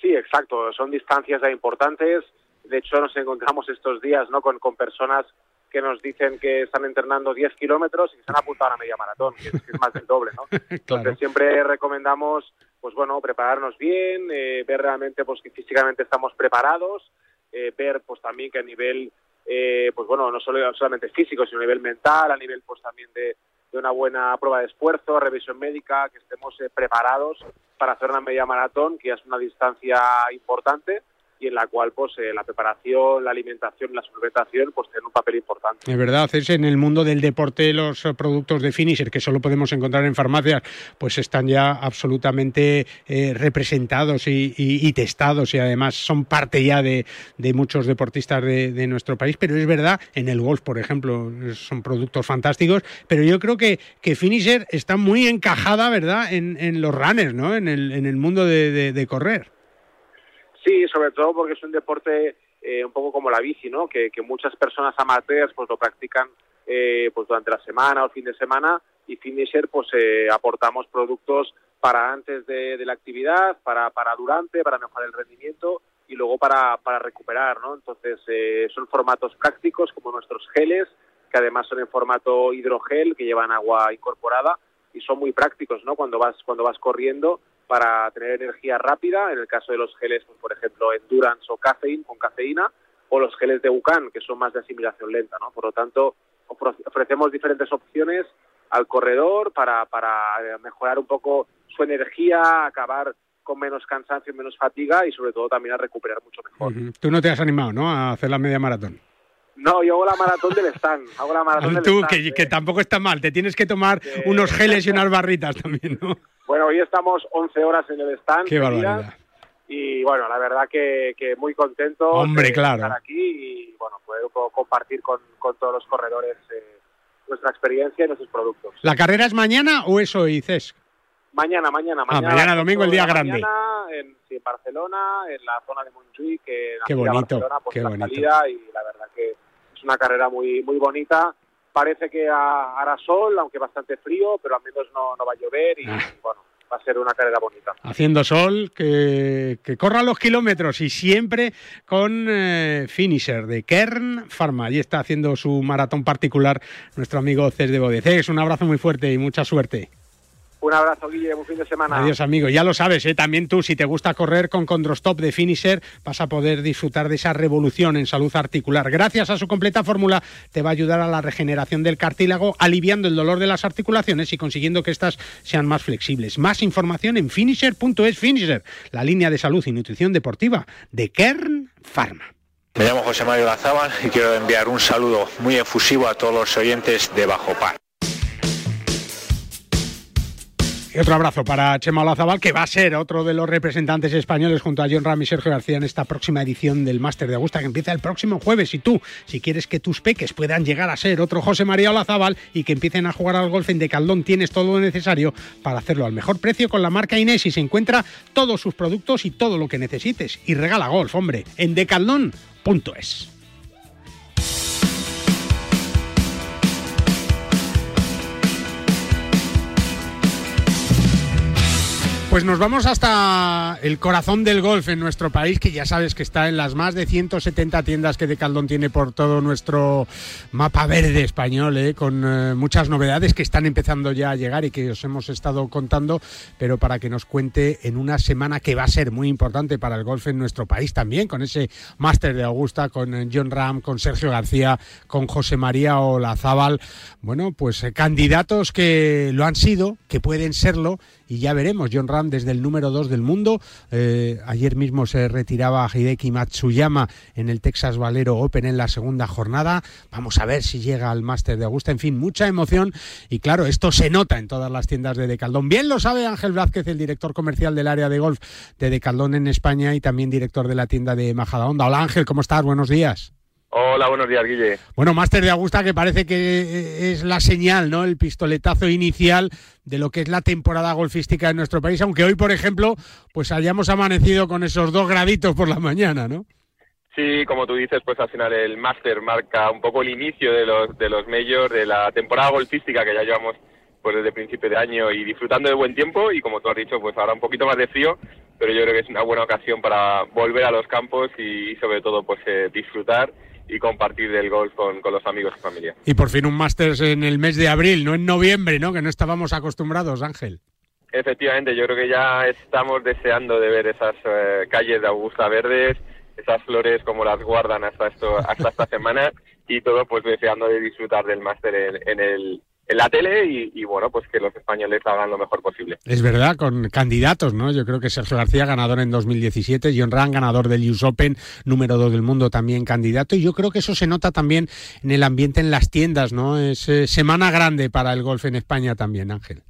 [SPEAKER 12] Sí, exacto. Son distancias importantes. De hecho, nos encontramos estos días, ¿no? Con, con personas que nos dicen que están entrenando 10 kilómetros y que se han apuntado a una media maratón, que es, más del doble, ¿no? (laughs) Entonces siempre recomendamos pues bueno, prepararnos bien, eh, ver realmente pues que físicamente estamos preparados, eh, ver pues también que a nivel, eh, pues bueno, no solo solamente físico, sino a nivel mental, a nivel pues también de, de una buena prueba de esfuerzo, revisión médica, que estemos preparados para hacer una media maratón, que es una distancia importante, y en la cual pues eh, la preparación, la alimentación, la suplementación pues tienen un papel importante.
[SPEAKER 2] Es verdad, es en el mundo del deporte los productos de finisher que solo podemos encontrar en farmacias pues están ya absolutamente eh, representados y, testados y además son parte ya de, muchos deportistas de, nuestro país, pero es verdad, en el golf por ejemplo son productos fantásticos, pero yo creo que, que finisher está muy encajada, ¿verdad?, en, los runners, ¿no?, en el mundo de correr.
[SPEAKER 12] Sí, sobre todo porque es un deporte eh, un poco como la bici, ¿no? Que, muchas personas amateurs pues lo practican eh, pues durante la semana o fin de semana y Finisher pues eh, aportamos productos para antes de, la actividad, para, para durante, para mejorar el rendimiento y luego para, para recuperar, ¿no? Entonces son formatos prácticos como nuestros geles, que además son en formato hidrogel, que llevan agua incorporada y son muy prácticos, ¿no? Cuando vas, cuando vas corriendo para tener energía rápida, en el caso de los geles, pues, por ejemplo, Endurance o Caffeine con cafeína, o los geles de UCAN, que son más de asimilación lenta, ¿no? Por lo tanto, ofrecemos diferentes opciones al corredor para, para mejorar un poco su energía, acabar con menos cansancio, menos fatiga y sobre todo también a recuperar mucho mejor.
[SPEAKER 2] Tú no te has animado, ¿no? A hacer la media maratón.
[SPEAKER 12] No, yo hago la maratón del stand. Hago la maratón del
[SPEAKER 2] Tú, que, que, tampoco está mal. Te tienes que tomar unos geles y unas barritas también, ¿no?
[SPEAKER 12] Bueno, hoy estamos 11 horas en el stand.
[SPEAKER 2] Qué barbaridad.
[SPEAKER 12] y bueno, la verdad que, que muy contento
[SPEAKER 2] Hombre,
[SPEAKER 12] de
[SPEAKER 2] claro.
[SPEAKER 12] estar aquí y bueno, poder co- compartir con, con todos los corredores eh, nuestra experiencia y nuestros productos.
[SPEAKER 2] ¿La carrera es mañana o es hoy, Cesc?
[SPEAKER 12] Mañana, mañana,
[SPEAKER 2] Ah,
[SPEAKER 12] mañana.
[SPEAKER 2] mañana domingo, el día grande.
[SPEAKER 12] mañana, en, sí, en Barcelona, en la zona de Montjuic, que en la
[SPEAKER 2] Qué bonito,
[SPEAKER 12] Barcelona, pues
[SPEAKER 2] qué
[SPEAKER 12] la
[SPEAKER 2] bonito.
[SPEAKER 12] salida y la verdad una carrera muy muy bonita. Parece que ha- hará sol, aunque bastante frío, pero al menos no, no va a llover y
[SPEAKER 2] Ah.
[SPEAKER 12] bueno, va a ser una carrera bonita.
[SPEAKER 2] Haciendo sol, que, que corra los kilómetros y siempre con eh, finisher de Kern Pharma. Allí está haciendo su maratón particular nuestro amigo Cés de Bode. Cés, un abrazo muy fuerte y mucha suerte.
[SPEAKER 12] Un abrazo, Guille, buen fin de semana.
[SPEAKER 2] Adiós, amigo. Ya lo sabes, ¿eh? también tú, si te gusta correr con Condrostop de Finisher, vas a poder disfrutar de esa revolución en salud articular. Gracias a su completa fórmula, te va a ayudar a la regeneración del cartílago, aliviando el dolor de las articulaciones y consiguiendo que éstas sean más flexibles. Más información en finisher.es Finisher, la línea de salud y nutrición deportiva de Kern Pharma.
[SPEAKER 13] Me llamo José Mario Lazábal y quiero enviar un saludo muy efusivo a todos los oyentes de Bajo Par.
[SPEAKER 2] Y otro abrazo para Chema Olazabal, que va a ser otro de los representantes españoles junto a John Ram y Sergio García en esta próxima edición del Máster de Augusta, que empieza el próximo jueves. Y tú, si quieres que tus peques puedan llegar a ser otro José María Olazabal y que empiecen a jugar al golf en Decaldón, tienes todo lo necesario para hacerlo al mejor precio con la marca Inés y se encuentra todos sus productos y todo lo que necesites. Y regala golf, hombre, en decaldón.es. Pues nos vamos hasta el corazón del golf en nuestro país, que ya sabes que está en las más de 170 tiendas que Decaldón tiene por todo nuestro mapa verde español, ¿eh? con eh, muchas novedades que están empezando ya a llegar y que os hemos estado contando, pero para que nos cuente en una semana que va a ser muy importante para el golf en nuestro país también, con ese máster de Augusta, con eh, John Ram, con Sergio García, con José María Olazábal. Bueno, pues eh, candidatos que lo han sido, que pueden serlo, y ya veremos. John Ram desde el número 2 del mundo. Eh, ayer mismo se retiraba Hideki Matsuyama en el Texas Valero Open en la segunda jornada. Vamos a ver si llega al Máster de Augusta. En fin, mucha emoción y claro, esto se nota en todas las tiendas de Decaldón. Bien lo sabe Ángel Vázquez, el director comercial del área de golf de Decaldón en España y también director de la tienda de Majadahonda. Hola Ángel, ¿cómo estás? Buenos días.
[SPEAKER 5] Hola, buenos días, Guille.
[SPEAKER 2] Bueno, Máster de Augusta que parece que eh, es la señal, ¿no? El pistoletazo inicial de lo que es la temporada golfística en nuestro país, aunque hoy, por ejemplo, pues hayamos amanecido con esos dos graditos por la mañana, ¿no?
[SPEAKER 5] Sí, como tú dices, pues al final el máster marca un poco el inicio de los de los majors, de la temporada golfística que ya llevamos pues desde principio de año y disfrutando de buen tiempo y como tú has dicho, pues ahora un poquito más de frío, pero yo creo que es una buena ocasión para volver a los campos y, y sobre todo pues eh, disfrutar y compartir del golf con, con los amigos y familia.
[SPEAKER 2] Y por fin un Masters en el mes de abril, no en noviembre, ¿no? Que no estábamos acostumbrados, Ángel.
[SPEAKER 5] Efectivamente, yo creo que ya estamos deseando de ver esas eh, calles de Augusta verdes, esas flores como las guardan hasta esto, hasta esta (laughs) semana y todo pues deseando de disfrutar del máster en, en el en la tele y, y, bueno pues que los españoles hagan lo mejor posible.
[SPEAKER 2] Es verdad, con candidatos, ¿no? Yo creo que Sergio García ganador en 2017, John Ram ganador del US Open, número 2 del mundo también candidato y yo creo que eso se nota también en el ambiente en las tiendas, ¿no? Es eh, semana grande para el golf en España también, Ángel.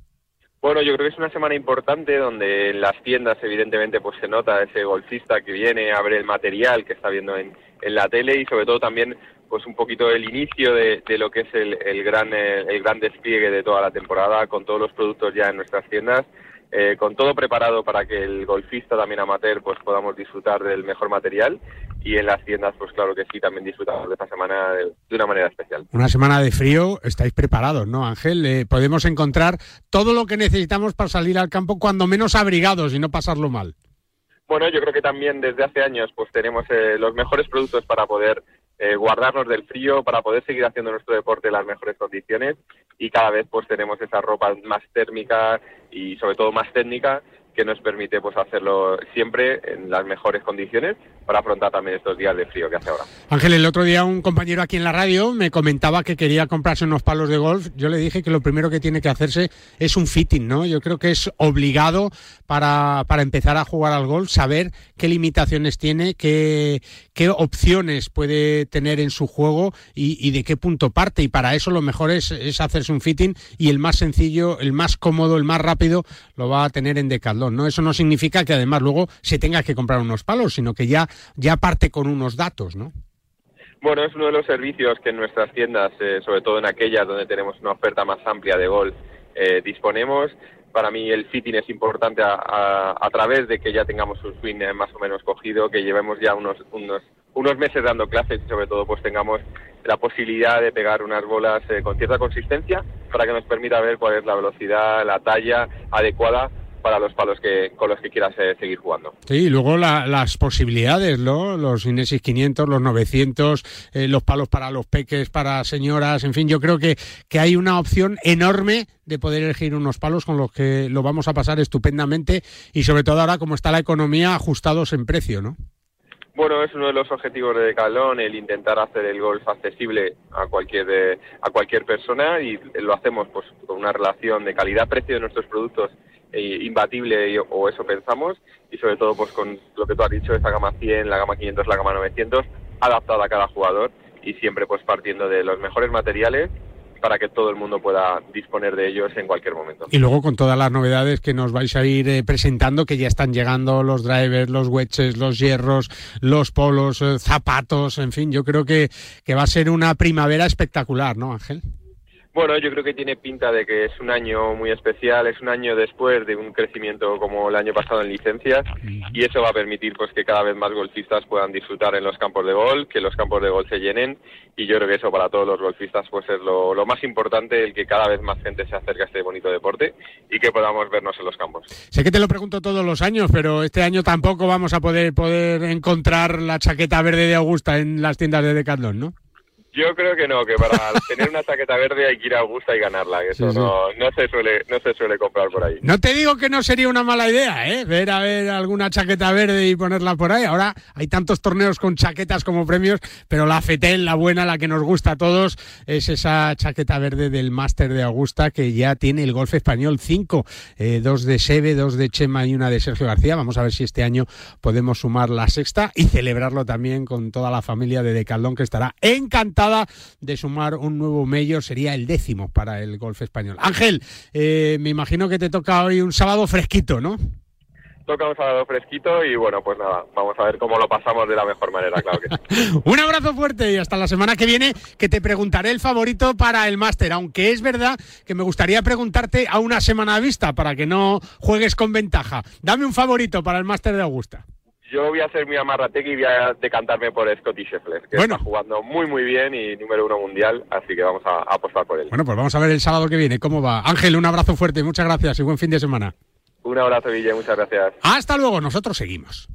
[SPEAKER 5] Bueno, yo creo que es una semana importante donde en las tiendas evidentemente pues se nota ese golfista que viene a ver el material que está viendo en, en la tele y sobre todo también pues un poquito el inicio de, de lo que es el, el gran el, el, gran despliegue de toda la temporada con todos los productos ya en nuestras tiendas eh, con todo preparado para que el golfista también amateur pues podamos disfrutar del mejor material. Y en las tiendas pues claro que sí también disfrutamos de esta semana de, de una manera especial.
[SPEAKER 2] Una semana de frío estáis preparados no Ángel eh, podemos encontrar todo lo que necesitamos para salir al campo cuando menos abrigados y no pasarlo mal.
[SPEAKER 5] Bueno yo creo que también desde hace años pues tenemos eh, los mejores productos para poder eh, guardarnos del frío para poder seguir haciendo nuestro deporte en las mejores condiciones y cada vez pues tenemos esa ropa más térmica y sobre todo más técnica que nos permite pues hacerlo siempre en las mejores condiciones para afrontar también estos días de frío que hace ahora.
[SPEAKER 2] Ángel, el otro día un compañero aquí en la radio me comentaba que quería comprarse unos palos de golf. Yo le dije que lo primero que tiene que hacerse es un fitting, ¿no? Yo creo que es obligado para, para empezar a jugar al golf, saber qué limitaciones tiene, qué, qué opciones puede tener en su juego y, y de qué punto parte. Y para eso lo mejor es, es, hacerse un fitting y el más sencillo, el más cómodo, el más rápido lo va a tener en Decathlon, ¿no? Eso no significa que además luego se tenga que comprar unos palos, sino que ya ya parte con unos datos, ¿no?
[SPEAKER 5] Bueno, es uno de los servicios que en nuestras tiendas, eh, sobre todo en aquellas donde tenemos una oferta más amplia de golf, eh, disponemos. Para mí el fitting es importante a, través de que ya tengamos un swing eh, más o menos cogido, que llevemos ya unos, unos, unos meses dando clases y sobre todo pues tengamos la posibilidad de pegar unas bolas eh, con cierta consistencia para que nos permita ver cuál es la velocidad, la talla adecuada para los palos que con los que quieras eh, seguir jugando.
[SPEAKER 2] Sí, y luego la, las posibilidades, ¿no? Los Inesis 500, los 900, eh, los palos para los peques, para señoras, en fin, yo creo que, que hay una opción enorme de poder elegir unos palos con los que lo vamos a pasar estupendamente y sobre todo ahora como está la economía ajustados en precio, ¿no?
[SPEAKER 5] Bueno, es uno de los objetivos de Decathlon el intentar hacer el golf accesible a cualquier eh, a cualquier persona y lo hacemos pues con una relación de calidad-precio de nuestros productos eh, imbatible o eso pensamos y sobre todo pues con lo que tú has dicho esa gama 100, la gama 500, la gama 900 adaptada a cada jugador y siempre pues partiendo de los mejores materiales para que todo el mundo pueda disponer de ellos en cualquier momento.
[SPEAKER 2] Y luego con todas las novedades que nos vais a ir eh, presentando, que ya están llegando los drivers, los wedges, los hierros, los polos, eh, zapatos, en fin, yo creo que, que va a ser una primavera espectacular, ¿no, Ángel?
[SPEAKER 5] Bueno, yo creo que tiene pinta de que es un año muy especial, es un año después de un crecimiento como el año pasado en licencias y eso va a permitir pues que cada vez más golfistas puedan disfrutar en los campos de golf, que los campos de golf se llenen y yo creo que eso para todos los golfistas pues es lo, lo más importante, el que cada vez más gente se acerque a este bonito deporte y que podamos vernos en los campos.
[SPEAKER 2] Sé que te lo pregunto todos los años, pero este año tampoco vamos a poder poder encontrar la chaqueta verde de Augusta en las tiendas de Decathlon, ¿no?
[SPEAKER 5] Yo creo que no, que para (laughs) tener una chaqueta verde hay que ir a Augusta y ganarla, que eso sí, sí. No, no, se suele, no se suele comprar por ahí.
[SPEAKER 2] No te digo que no sería una mala idea, ¿eh? Ver a ver alguna chaqueta verde y ponerla por ahí. Ahora hay tantos torneos con chaquetas como premios, pero la FETEL, la buena, la que nos gusta a todos, es esa chaqueta verde del Máster de Augusta que ya tiene el golf español 5, eh, dos de Sebe, dos de Chema y una de Sergio García. Vamos a ver si este año podemos sumar la sexta y celebrarlo también con toda la familia de Decaldón que estará de sumar un nuevo mayor, sería el décimo para el golf español. Ángel, eh, me imagino que te toca hoy un sábado fresquito, ¿no?
[SPEAKER 5] Toca un sábado fresquito y bueno, pues nada, vamos a ver cómo lo pasamos de la mejor manera, claro que sí. (laughs)
[SPEAKER 2] un abrazo fuerte y hasta la semana que viene que te preguntaré el favorito para el máster, aunque es verdad que me gustaría preguntarte a una semana vista para que no juegues con ventaja. Dame un favorito para el máster de Augusta.
[SPEAKER 5] Yo voy a ser muy amarrategui y voy a decantarme por Scotty Scheffler, que bueno. está jugando muy muy bien y número uno mundial, así que vamos a, a, apostar por él.
[SPEAKER 2] Bueno, pues vamos a ver el sábado que viene cómo va. Ángel, un abrazo fuerte, muchas gracias y buen fin de semana.
[SPEAKER 5] Un abrazo, Ville, muchas gracias.
[SPEAKER 2] Hasta luego, nosotros seguimos.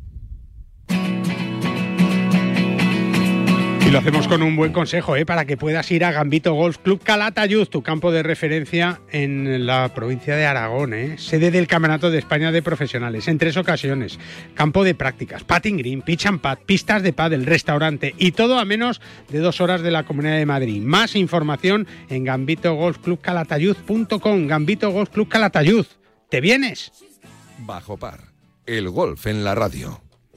[SPEAKER 2] Lo hacemos con un buen consejo, ¿eh? para que puedas ir a Gambito Golf Club Calatayud, tu campo de referencia en la provincia de Aragón, ¿eh? sede del Campeonato de España de Profesionales, en tres ocasiones. Campo de prácticas, patting green, pitch and pad, pistas de pádel, restaurante y todo a menos de dos horas de la Comunidad de Madrid. Más información en gambitogolfclubcalatayud.com. Gambito Golf Club Calatayud. ¿Te vienes?
[SPEAKER 3] Bajo par. El golf en la radio.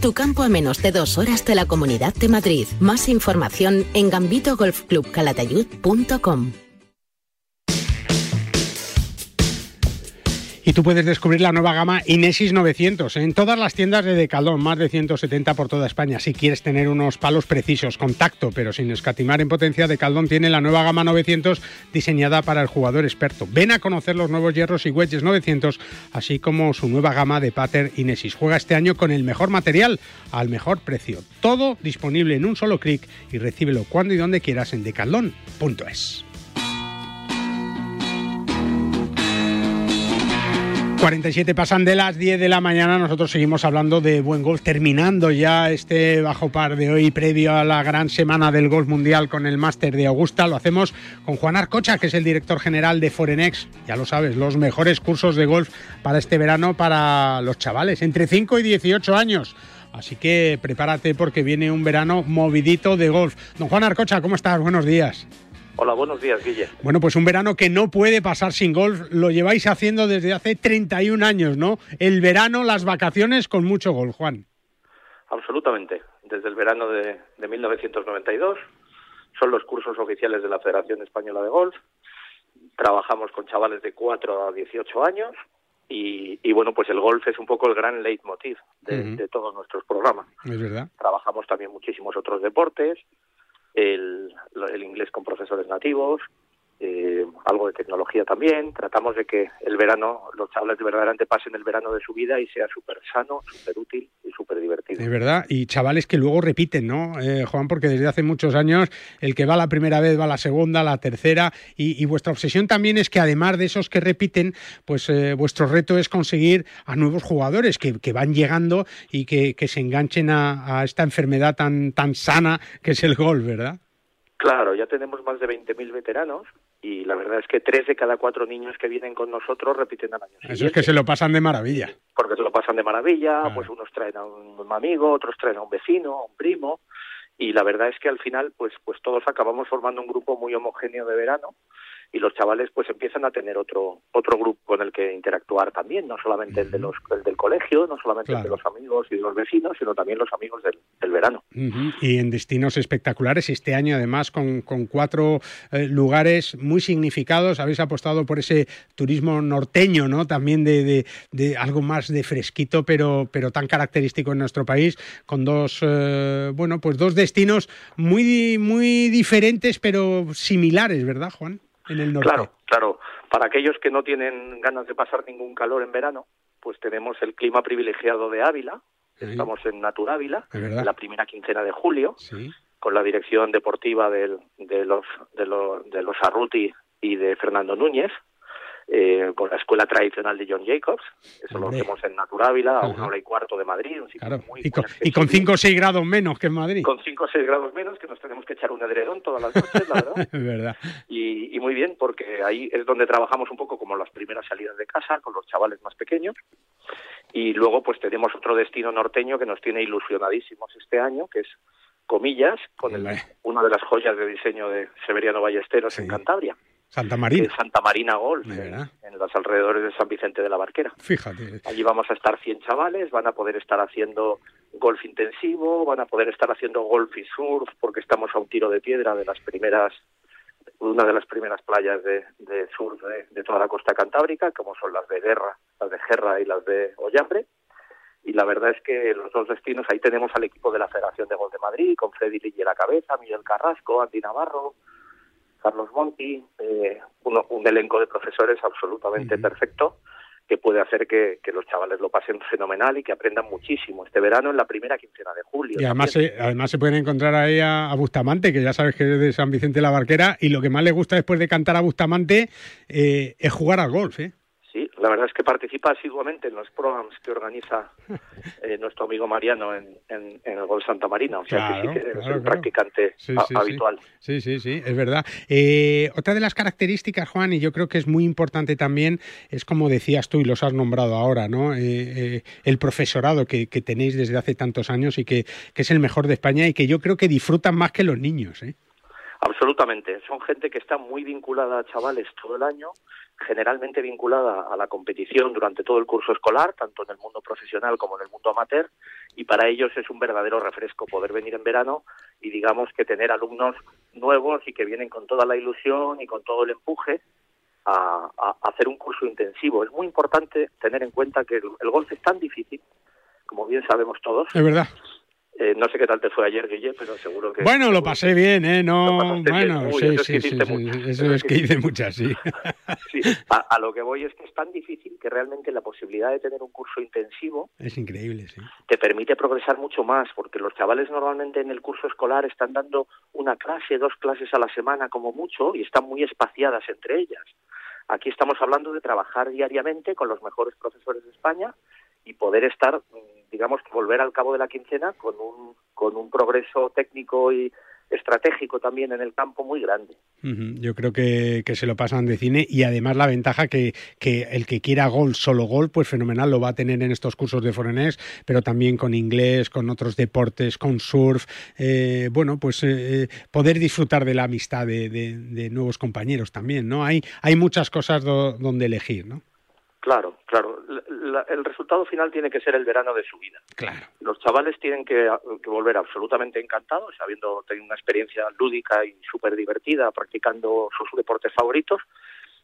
[SPEAKER 14] tu campo a menos de dos horas de la Comunidad de Madrid. Más información en gambitogolfclubcalatayud.com.
[SPEAKER 2] Y tú puedes descubrir la nueva gama Inesis 900 en todas las tiendas de Decathlon, más de 170 por toda España. Si quieres tener unos palos precisos, con tacto, pero sin escatimar en potencia, Decathlon tiene la nueva gama 900 diseñada para el jugador experto. Ven a conocer los nuevos hierros y wedges 900, así como su nueva gama de pater Inesis. Juega este año con el mejor material al mejor precio. Todo disponible en un solo clic y recíbelo cuando y donde quieras en decathlon.es. 47 pasan de las 10 de la mañana, nosotros seguimos hablando de buen golf, terminando ya este bajo par de hoy previo a la gran semana del golf mundial con el máster de Augusta. Lo hacemos con Juan Arcocha, que es el director general de Forenex. Ya lo sabes, los mejores cursos de golf para este verano para los chavales, entre 5 y 18 años. Así que prepárate porque viene un verano movidito de golf. Don Juan Arcocha, ¿cómo estás? Buenos días.
[SPEAKER 15] Hola, buenos días, Guille.
[SPEAKER 2] Bueno, pues un verano que no puede pasar sin golf, lo lleváis haciendo desde hace 31 años, ¿no? El verano, las vacaciones con mucho golf, Juan.
[SPEAKER 15] Absolutamente, desde el verano de, de 1992 son los cursos oficiales de la Federación Española de Golf. Trabajamos con chavales de 4 a 18 años y, y bueno, pues el golf es un poco el gran leitmotiv de, de todos nuestros programas.
[SPEAKER 2] Es verdad.
[SPEAKER 15] Trabajamos también muchísimos otros deportes, el, el inglés con profesores nativos, eh, algo de tecnología también. Tratamos de que el verano, los chavales de verdaderamente pasen el verano de su vida y sea súper sano, súper útil y súper divertido.
[SPEAKER 2] De verdad, y chavales que luego repiten, ¿no, eh, Juan? Porque desde hace muchos años el que va la primera vez va la segunda, la tercera, y, vuestra obsesión también es que además de esos que repiten, pues eh, vuestro reto es conseguir a nuevos jugadores que, van llegando y que, se enganchen a, a, esta enfermedad tan, tan sana que es el gol, ¿verdad?
[SPEAKER 15] Claro, ya tenemos más de 20.000 veteranos y la verdad es que tres de cada cuatro niños que vienen con nosotros repiten al año
[SPEAKER 2] Eso es que se lo pasan de maravilla.
[SPEAKER 15] Porque se lo pasan de maravilla, pues unos traen a un amigo, otros traen a un vecino, a un primo, y la verdad es que al final pues pues todos acabamos formando un grupo muy homogéneo de verano y los chavales pues empiezan a tener otro otro grupo con el que interactuar también, no solamente el de los el del colegio, no solamente el de los amigos y de los vecinos, sino también los amigos del, verano.
[SPEAKER 2] Y en destinos espectaculares este año además con, con cuatro eh, lugares muy significados, habéis apostado por ese turismo norteño, ¿no? También de, de, algo más de fresquito, pero pero tan característico en nuestro país, con dos eh, bueno pues dos destinos muy muy diferentes pero similares, ¿verdad, Juan?
[SPEAKER 15] Claro, claro. Para aquellos que no tienen ganas de pasar ningún calor en verano, pues tenemos el clima privilegiado de Ávila. Estamos en Naturávila, en la primera quincena de julio, con la dirección deportiva del, de los de los de los Arruti y de Fernando Núñez eh, con la escuela tradicional de John Jacobs. Eso lo hacemos en Naturávila, a una hora y cuarto de Madrid.
[SPEAKER 2] y, con, 5 o 6 grados menos que en Madrid.
[SPEAKER 15] Con 5 o 6 grados menos, que nos tenemos que echar un edredón todas las noches, la verdad. (laughs)
[SPEAKER 2] verdad.
[SPEAKER 15] Y, y, muy bien, porque ahí es donde trabajamos un poco como las primeras salidas de casa, con los chavales más pequeños. Y luego pues tenemos otro destino norteño que nos tiene ilusionadísimos este año, que es Comillas, con una de las joyas de diseño de Severiano Ballesteros en Cantabria.
[SPEAKER 2] Santa Marina.
[SPEAKER 15] Santa Marina Golf, en, los alrededores de San Vicente de la Barquera.
[SPEAKER 2] Fíjate.
[SPEAKER 15] Allí vamos a estar 100 chavales, van a poder estar haciendo golf intensivo, van a poder estar haciendo golf y surf, porque estamos a un tiro de piedra de las primeras, una de las primeras playas de, surf de, toda la costa cantábrica, como son las de Guerra, las de Gerra y las de Ollambre. Y la verdad es que los dos destinos, ahí tenemos al equipo de la Federación de Golf de Madrid, con Freddy Lille a la cabeza, Miguel Carrasco, Andy Navarro, Carlos Monti, eh, un elenco de profesores absolutamente perfecto que puede hacer que, los chavales lo pasen fenomenal y que aprendan muchísimo este verano en la primera quincena de julio.
[SPEAKER 2] Y además se, además se pueden encontrar ahí a, Bustamante, que ya sabes que es de San Vicente la Barquera, y lo que más le gusta después de cantar a Bustamante eh, es jugar al golf. ¿eh?
[SPEAKER 15] La verdad es que participa asiduamente en los programas que organiza (laughs) eh, nuestro amigo Mariano en, el Gol Santa Marina, o sea que sí que es un practicante habitual.
[SPEAKER 2] Sí. sí, sí, es verdad. Eh, otra de las características, Juan, y yo creo que es muy importante también, es como decías tú y los has nombrado ahora, ¿no? Eh, el profesorado que, tenéis desde hace tantos años y que, que es el mejor de España y que yo creo que disfrutan más que los niños, ¿eh?
[SPEAKER 15] Absolutamente. Son gente que está muy vinculada a chavales todo el año, generalmente vinculada a la competición durante todo el curso escolar, tanto en el mundo profesional como en el mundo amateur, y para ellos es un verdadero refresco poder venir en verano y digamos que tener alumnos nuevos y que vienen con toda la ilusión y con todo el empuje a, hacer un curso intensivo. Es muy importante tener en cuenta que el, el golf es tan difícil, como bien sabemos todos.
[SPEAKER 2] Es verdad
[SPEAKER 15] eh, no sé qué tal te fue ayer, Guille, pero seguro que...
[SPEAKER 2] Bueno, lo pasé bien, ¿eh? No, bueno, sí, sí, sí, eso es que hice muchas, (laughs) sí.
[SPEAKER 15] sí a, lo que voy es que es tan difícil que realmente la posibilidad de tener un curso intensivo...
[SPEAKER 2] Es increíble, sí.
[SPEAKER 15] Te permite progresar mucho más, porque los chavales normalmente en el curso escolar están dando una clase, dos clases a la semana como mucho, y están muy espaciadas entre ellas. Aquí estamos hablando de trabajar diariamente con los mejores profesores de España y poder estar digamos, volver al cabo de la quincena con un, con un progreso técnico y estratégico también en el campo muy grande.
[SPEAKER 2] Yo creo que, se lo pasan de cine y además la ventaja que, que, el que quiera gol, solo gol, pues fenomenal, lo va a tener en estos cursos de Forenex, pero también con inglés, con otros deportes, con surf, eh, bueno, pues eh, eh, poder disfrutar de la amistad de, de, nuevos compañeros también, ¿no? Hay, hay muchas cosas donde elegir, ¿no?
[SPEAKER 15] Claro, claro. el resultado final tiene que ser el verano de su vida.
[SPEAKER 2] Claro.
[SPEAKER 15] Los chavales tienen que, volver absolutamente encantados, habiendo tenido una experiencia lúdica y súper divertida practicando sus deportes favoritos.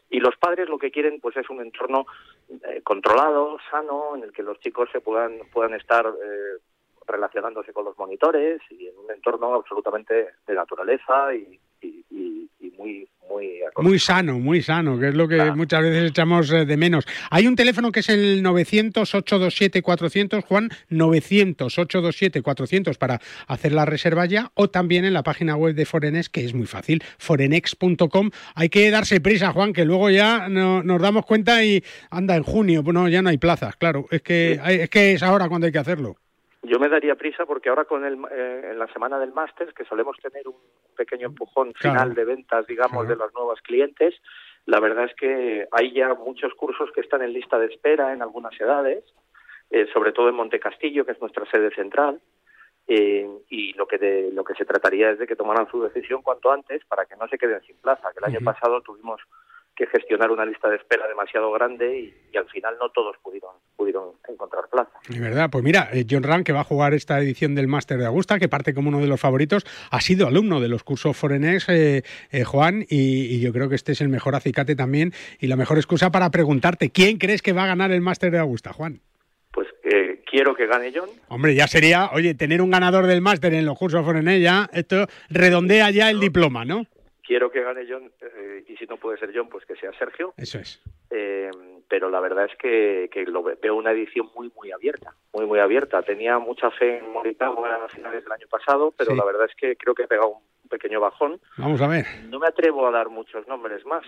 [SPEAKER 15] Y los padres lo que quieren pues es un entorno eh, controlado, sano, en el que los chicos se puedan, puedan estar eh, relacionándose con los monitores y en un entorno absolutamente de naturaleza y, y, y- y muy muy
[SPEAKER 2] Muy sano, muy sano, que es lo que muchas veces echamos eh, de menos. Hay un teléfono que es el 900-827-400, Juan, 900-827-400 para hacer la reserva ya, o también en la página web de Forenex, que es muy fácil, forenex.com. Hay que darse prisa, Juan, que luego ya no- nos damos cuenta y anda en junio, bueno, ya no hay plazas, claro, es que, es que es ahora cuando hay que hacerlo.
[SPEAKER 15] Yo me daría prisa porque ahora con el, eh, en la semana del máster, que solemos tener un pequeño empujón
[SPEAKER 2] Claro.
[SPEAKER 15] final de ventas, digamos, de los nuevos clientes, la verdad es que hay ya muchos cursos que están en lista de espera en algunas edades, eh, sobre todo en Montecastillo, que es nuestra sede central, eh, y lo que de, lo que se trataría es de que tomaran su decisión cuanto antes para que no se queden sin plaza. Que el año pasado tuvimos que gestionar una lista de espera demasiado grande y, y al final no todos pudieron pudieron encontrar plaza.
[SPEAKER 2] De verdad, pues mira, eh, John Ram, que va a jugar esta edición del Máster de Augusta, que parte como uno de los favoritos, ha sido alumno de los cursos Forenex, eh, eh, Juan, y, y yo creo que este es el mejor acicate también y la mejor excusa para preguntarte, ¿quién crees que va a ganar el Máster de Augusta, Juan?
[SPEAKER 15] Pues eh, quiero que gane John,
[SPEAKER 2] Hombre, ya sería, oye, tener un ganador del Máster en los cursos Forenex, ya, esto redondea ya el diploma, ¿no?
[SPEAKER 15] Quiero que gane John eh, y si no puede ser John, pues que sea Sergio.
[SPEAKER 2] Eso es.
[SPEAKER 15] Eh, pero la verdad es que, que lo ve- veo una edición muy, muy abierta, muy, muy abierta. Tenía mucha fe en Moritawa a finales del año pasado, pero
[SPEAKER 2] Sí.
[SPEAKER 15] la verdad es que creo que he pegado un pequeño bajón.
[SPEAKER 2] Vamos a ver.
[SPEAKER 15] No me atrevo a dar muchos nombres más.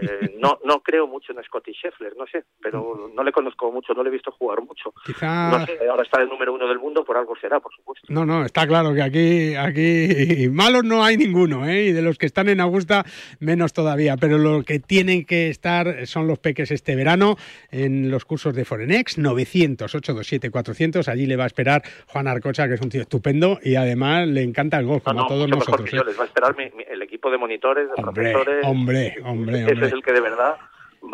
[SPEAKER 15] Eh, no, no creo mucho en Scotty Scheffler, no sé, pero no le conozco mucho, no le he visto jugar mucho.
[SPEAKER 2] Quizá...
[SPEAKER 15] No sé, ahora está el número uno del mundo, por algo será, por supuesto.
[SPEAKER 2] No, no, está claro que aquí, aquí malos no hay ninguno, ¿eh? y de los que están en Augusta menos todavía, pero lo que tienen que estar son los peques este verano en los cursos de Forenex, 900 827 400, allí le va a esperar Juan Arcocha, que es un tío estupendo y además le encanta el golf, como
[SPEAKER 15] No,
[SPEAKER 2] a todos nosotros. ¿eh?
[SPEAKER 15] Les va a esperar mi- mi- el equipo de monitores, de
[SPEAKER 2] Hombre,
[SPEAKER 15] profesores.
[SPEAKER 2] hombre, (laughs) hombre,
[SPEAKER 15] Ese
[SPEAKER 2] hombre.
[SPEAKER 15] es el que de verdad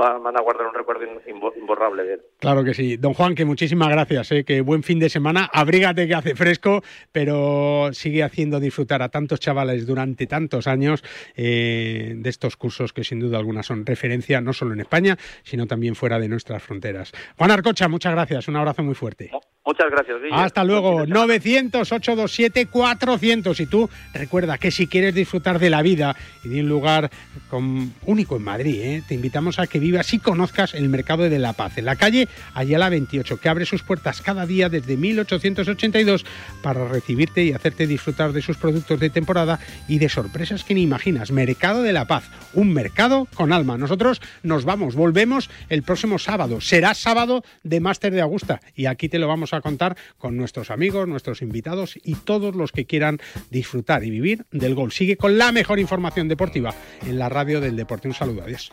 [SPEAKER 15] va- van a guardar un recuerdo imbo- imborrable de él.
[SPEAKER 2] Claro que sí. Don Juan, que muchísimas gracias, ¿eh? que buen fin de semana. Abrígate que hace fresco, pero sigue haciendo disfrutar a tantos chavales durante tantos años eh, de estos cursos que sin duda alguna son referencia no solo en España, sino también fuera de nuestras fronteras. Juan Arcocha, muchas gracias. Un abrazo muy fuerte.
[SPEAKER 15] Muchas gracias, Guille.
[SPEAKER 2] Hasta luego. 900-827-400. Y tú recuerda que si quieres disfrutar de la vida y de un lugar con- único en Madrid, ¿eh? te invitamos a que vivas y conozcas el Mercado de la Paz, en la calle Ayala 28, que abre sus puertas cada día desde 1882 para recibirte y hacerte disfrutar de sus productos de temporada y de sorpresas que ni imaginas. Mercado de la Paz, un mercado con alma. Nosotros nos vamos, volvemos el próximo sábado. Será sábado de Máster de Augusta y aquí te lo vamos a contar con nuestros amigos, nuestros invitados y todos los que quieran disfrutar y vivir del gol. Sigue con la mejor información deportiva en la radio del deporte. Un saludo, adiós.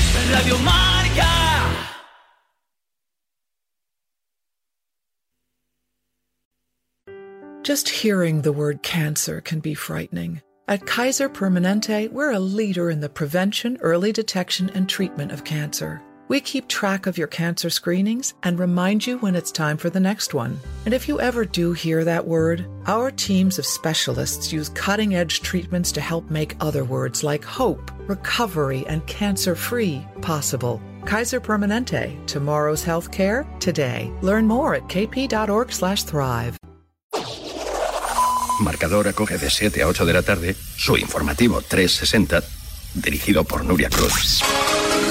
[SPEAKER 16] Radio Marca.
[SPEAKER 17] Just hearing the word cancer can be frightening. At Kaiser Permanente, we're a leader in the prevention, early detection, and treatment of cancer. We keep track of your cancer screenings and remind you when it's time for the next one. And if you ever do hear that word, our teams of specialists use cutting edge treatments to help make other words like hope, recovery, and cancer free possible. Kaiser Permanente, tomorrow's healthcare today. Learn more at kp.org/thrive.
[SPEAKER 18] Marcador acoge de 7 a 8 de la tarde su informativo 360, dirigido por Nuria Cruz.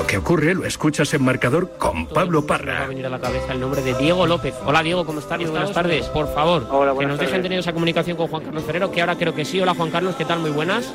[SPEAKER 18] Lo que ocurre lo escuchas en Marcador con Pablo
[SPEAKER 19] Me va a
[SPEAKER 18] Parra.
[SPEAKER 19] venir a la cabeza el nombre de Diego López. Hola Diego, ¿cómo estás? Muy buenas tardes. Por favor, que
[SPEAKER 20] buenas
[SPEAKER 19] nos dejen
[SPEAKER 20] tardes.
[SPEAKER 19] tener esa comunicación con Juan Carlos Ferrero, que ahora creo que sí. Hola Juan Carlos, ¿qué tal? Muy buenas.